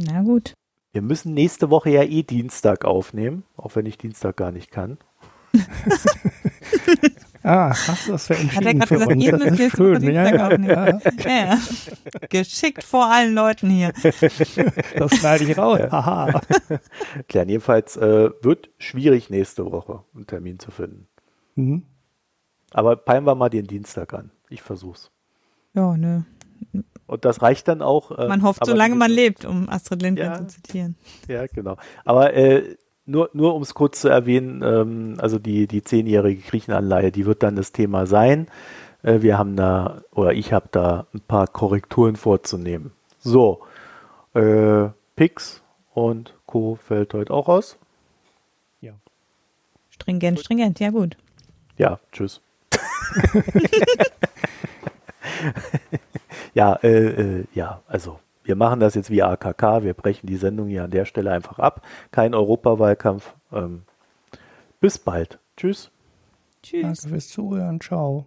Na gut. Wir müssen nächste Woche ja eh Dienstag aufnehmen, auch wenn ich Dienstag gar nicht kann. ah, hast du das für entschieden Hat er gerade gesagt, ihr müsst jetzt schön. Ja, ja, ja. ja, Geschickt vor allen Leuten hier. Das schneide ich raus. Haha. Klar, jedenfalls äh, wird schwierig nächste Woche einen Termin zu finden. Mhm. Aber peilen wir mal den Dienstag an. Ich versuch's. Ja, ne. Und das reicht dann auch. Äh, man hofft, solange man lebt, um Astrid Lindgren ja, zu zitieren. Ja, genau. Aber äh, nur, nur um es kurz zu erwähnen, ähm, also die, die zehnjährige Griechenanleihe, die wird dann das Thema sein. Äh, wir haben da, oder ich habe da ein paar Korrekturen vorzunehmen. So, äh, Pix und Co. fällt heute auch aus. Ja. Stringent, stringent, ja gut. Ja, tschüss. Ja, äh, äh, ja, also wir machen das jetzt wie AKK, wir brechen die Sendung hier an der Stelle einfach ab. Kein Europawahlkampf. Ähm, bis bald. Tschüss. Tschüss. Danke fürs Zuhören. Ciao.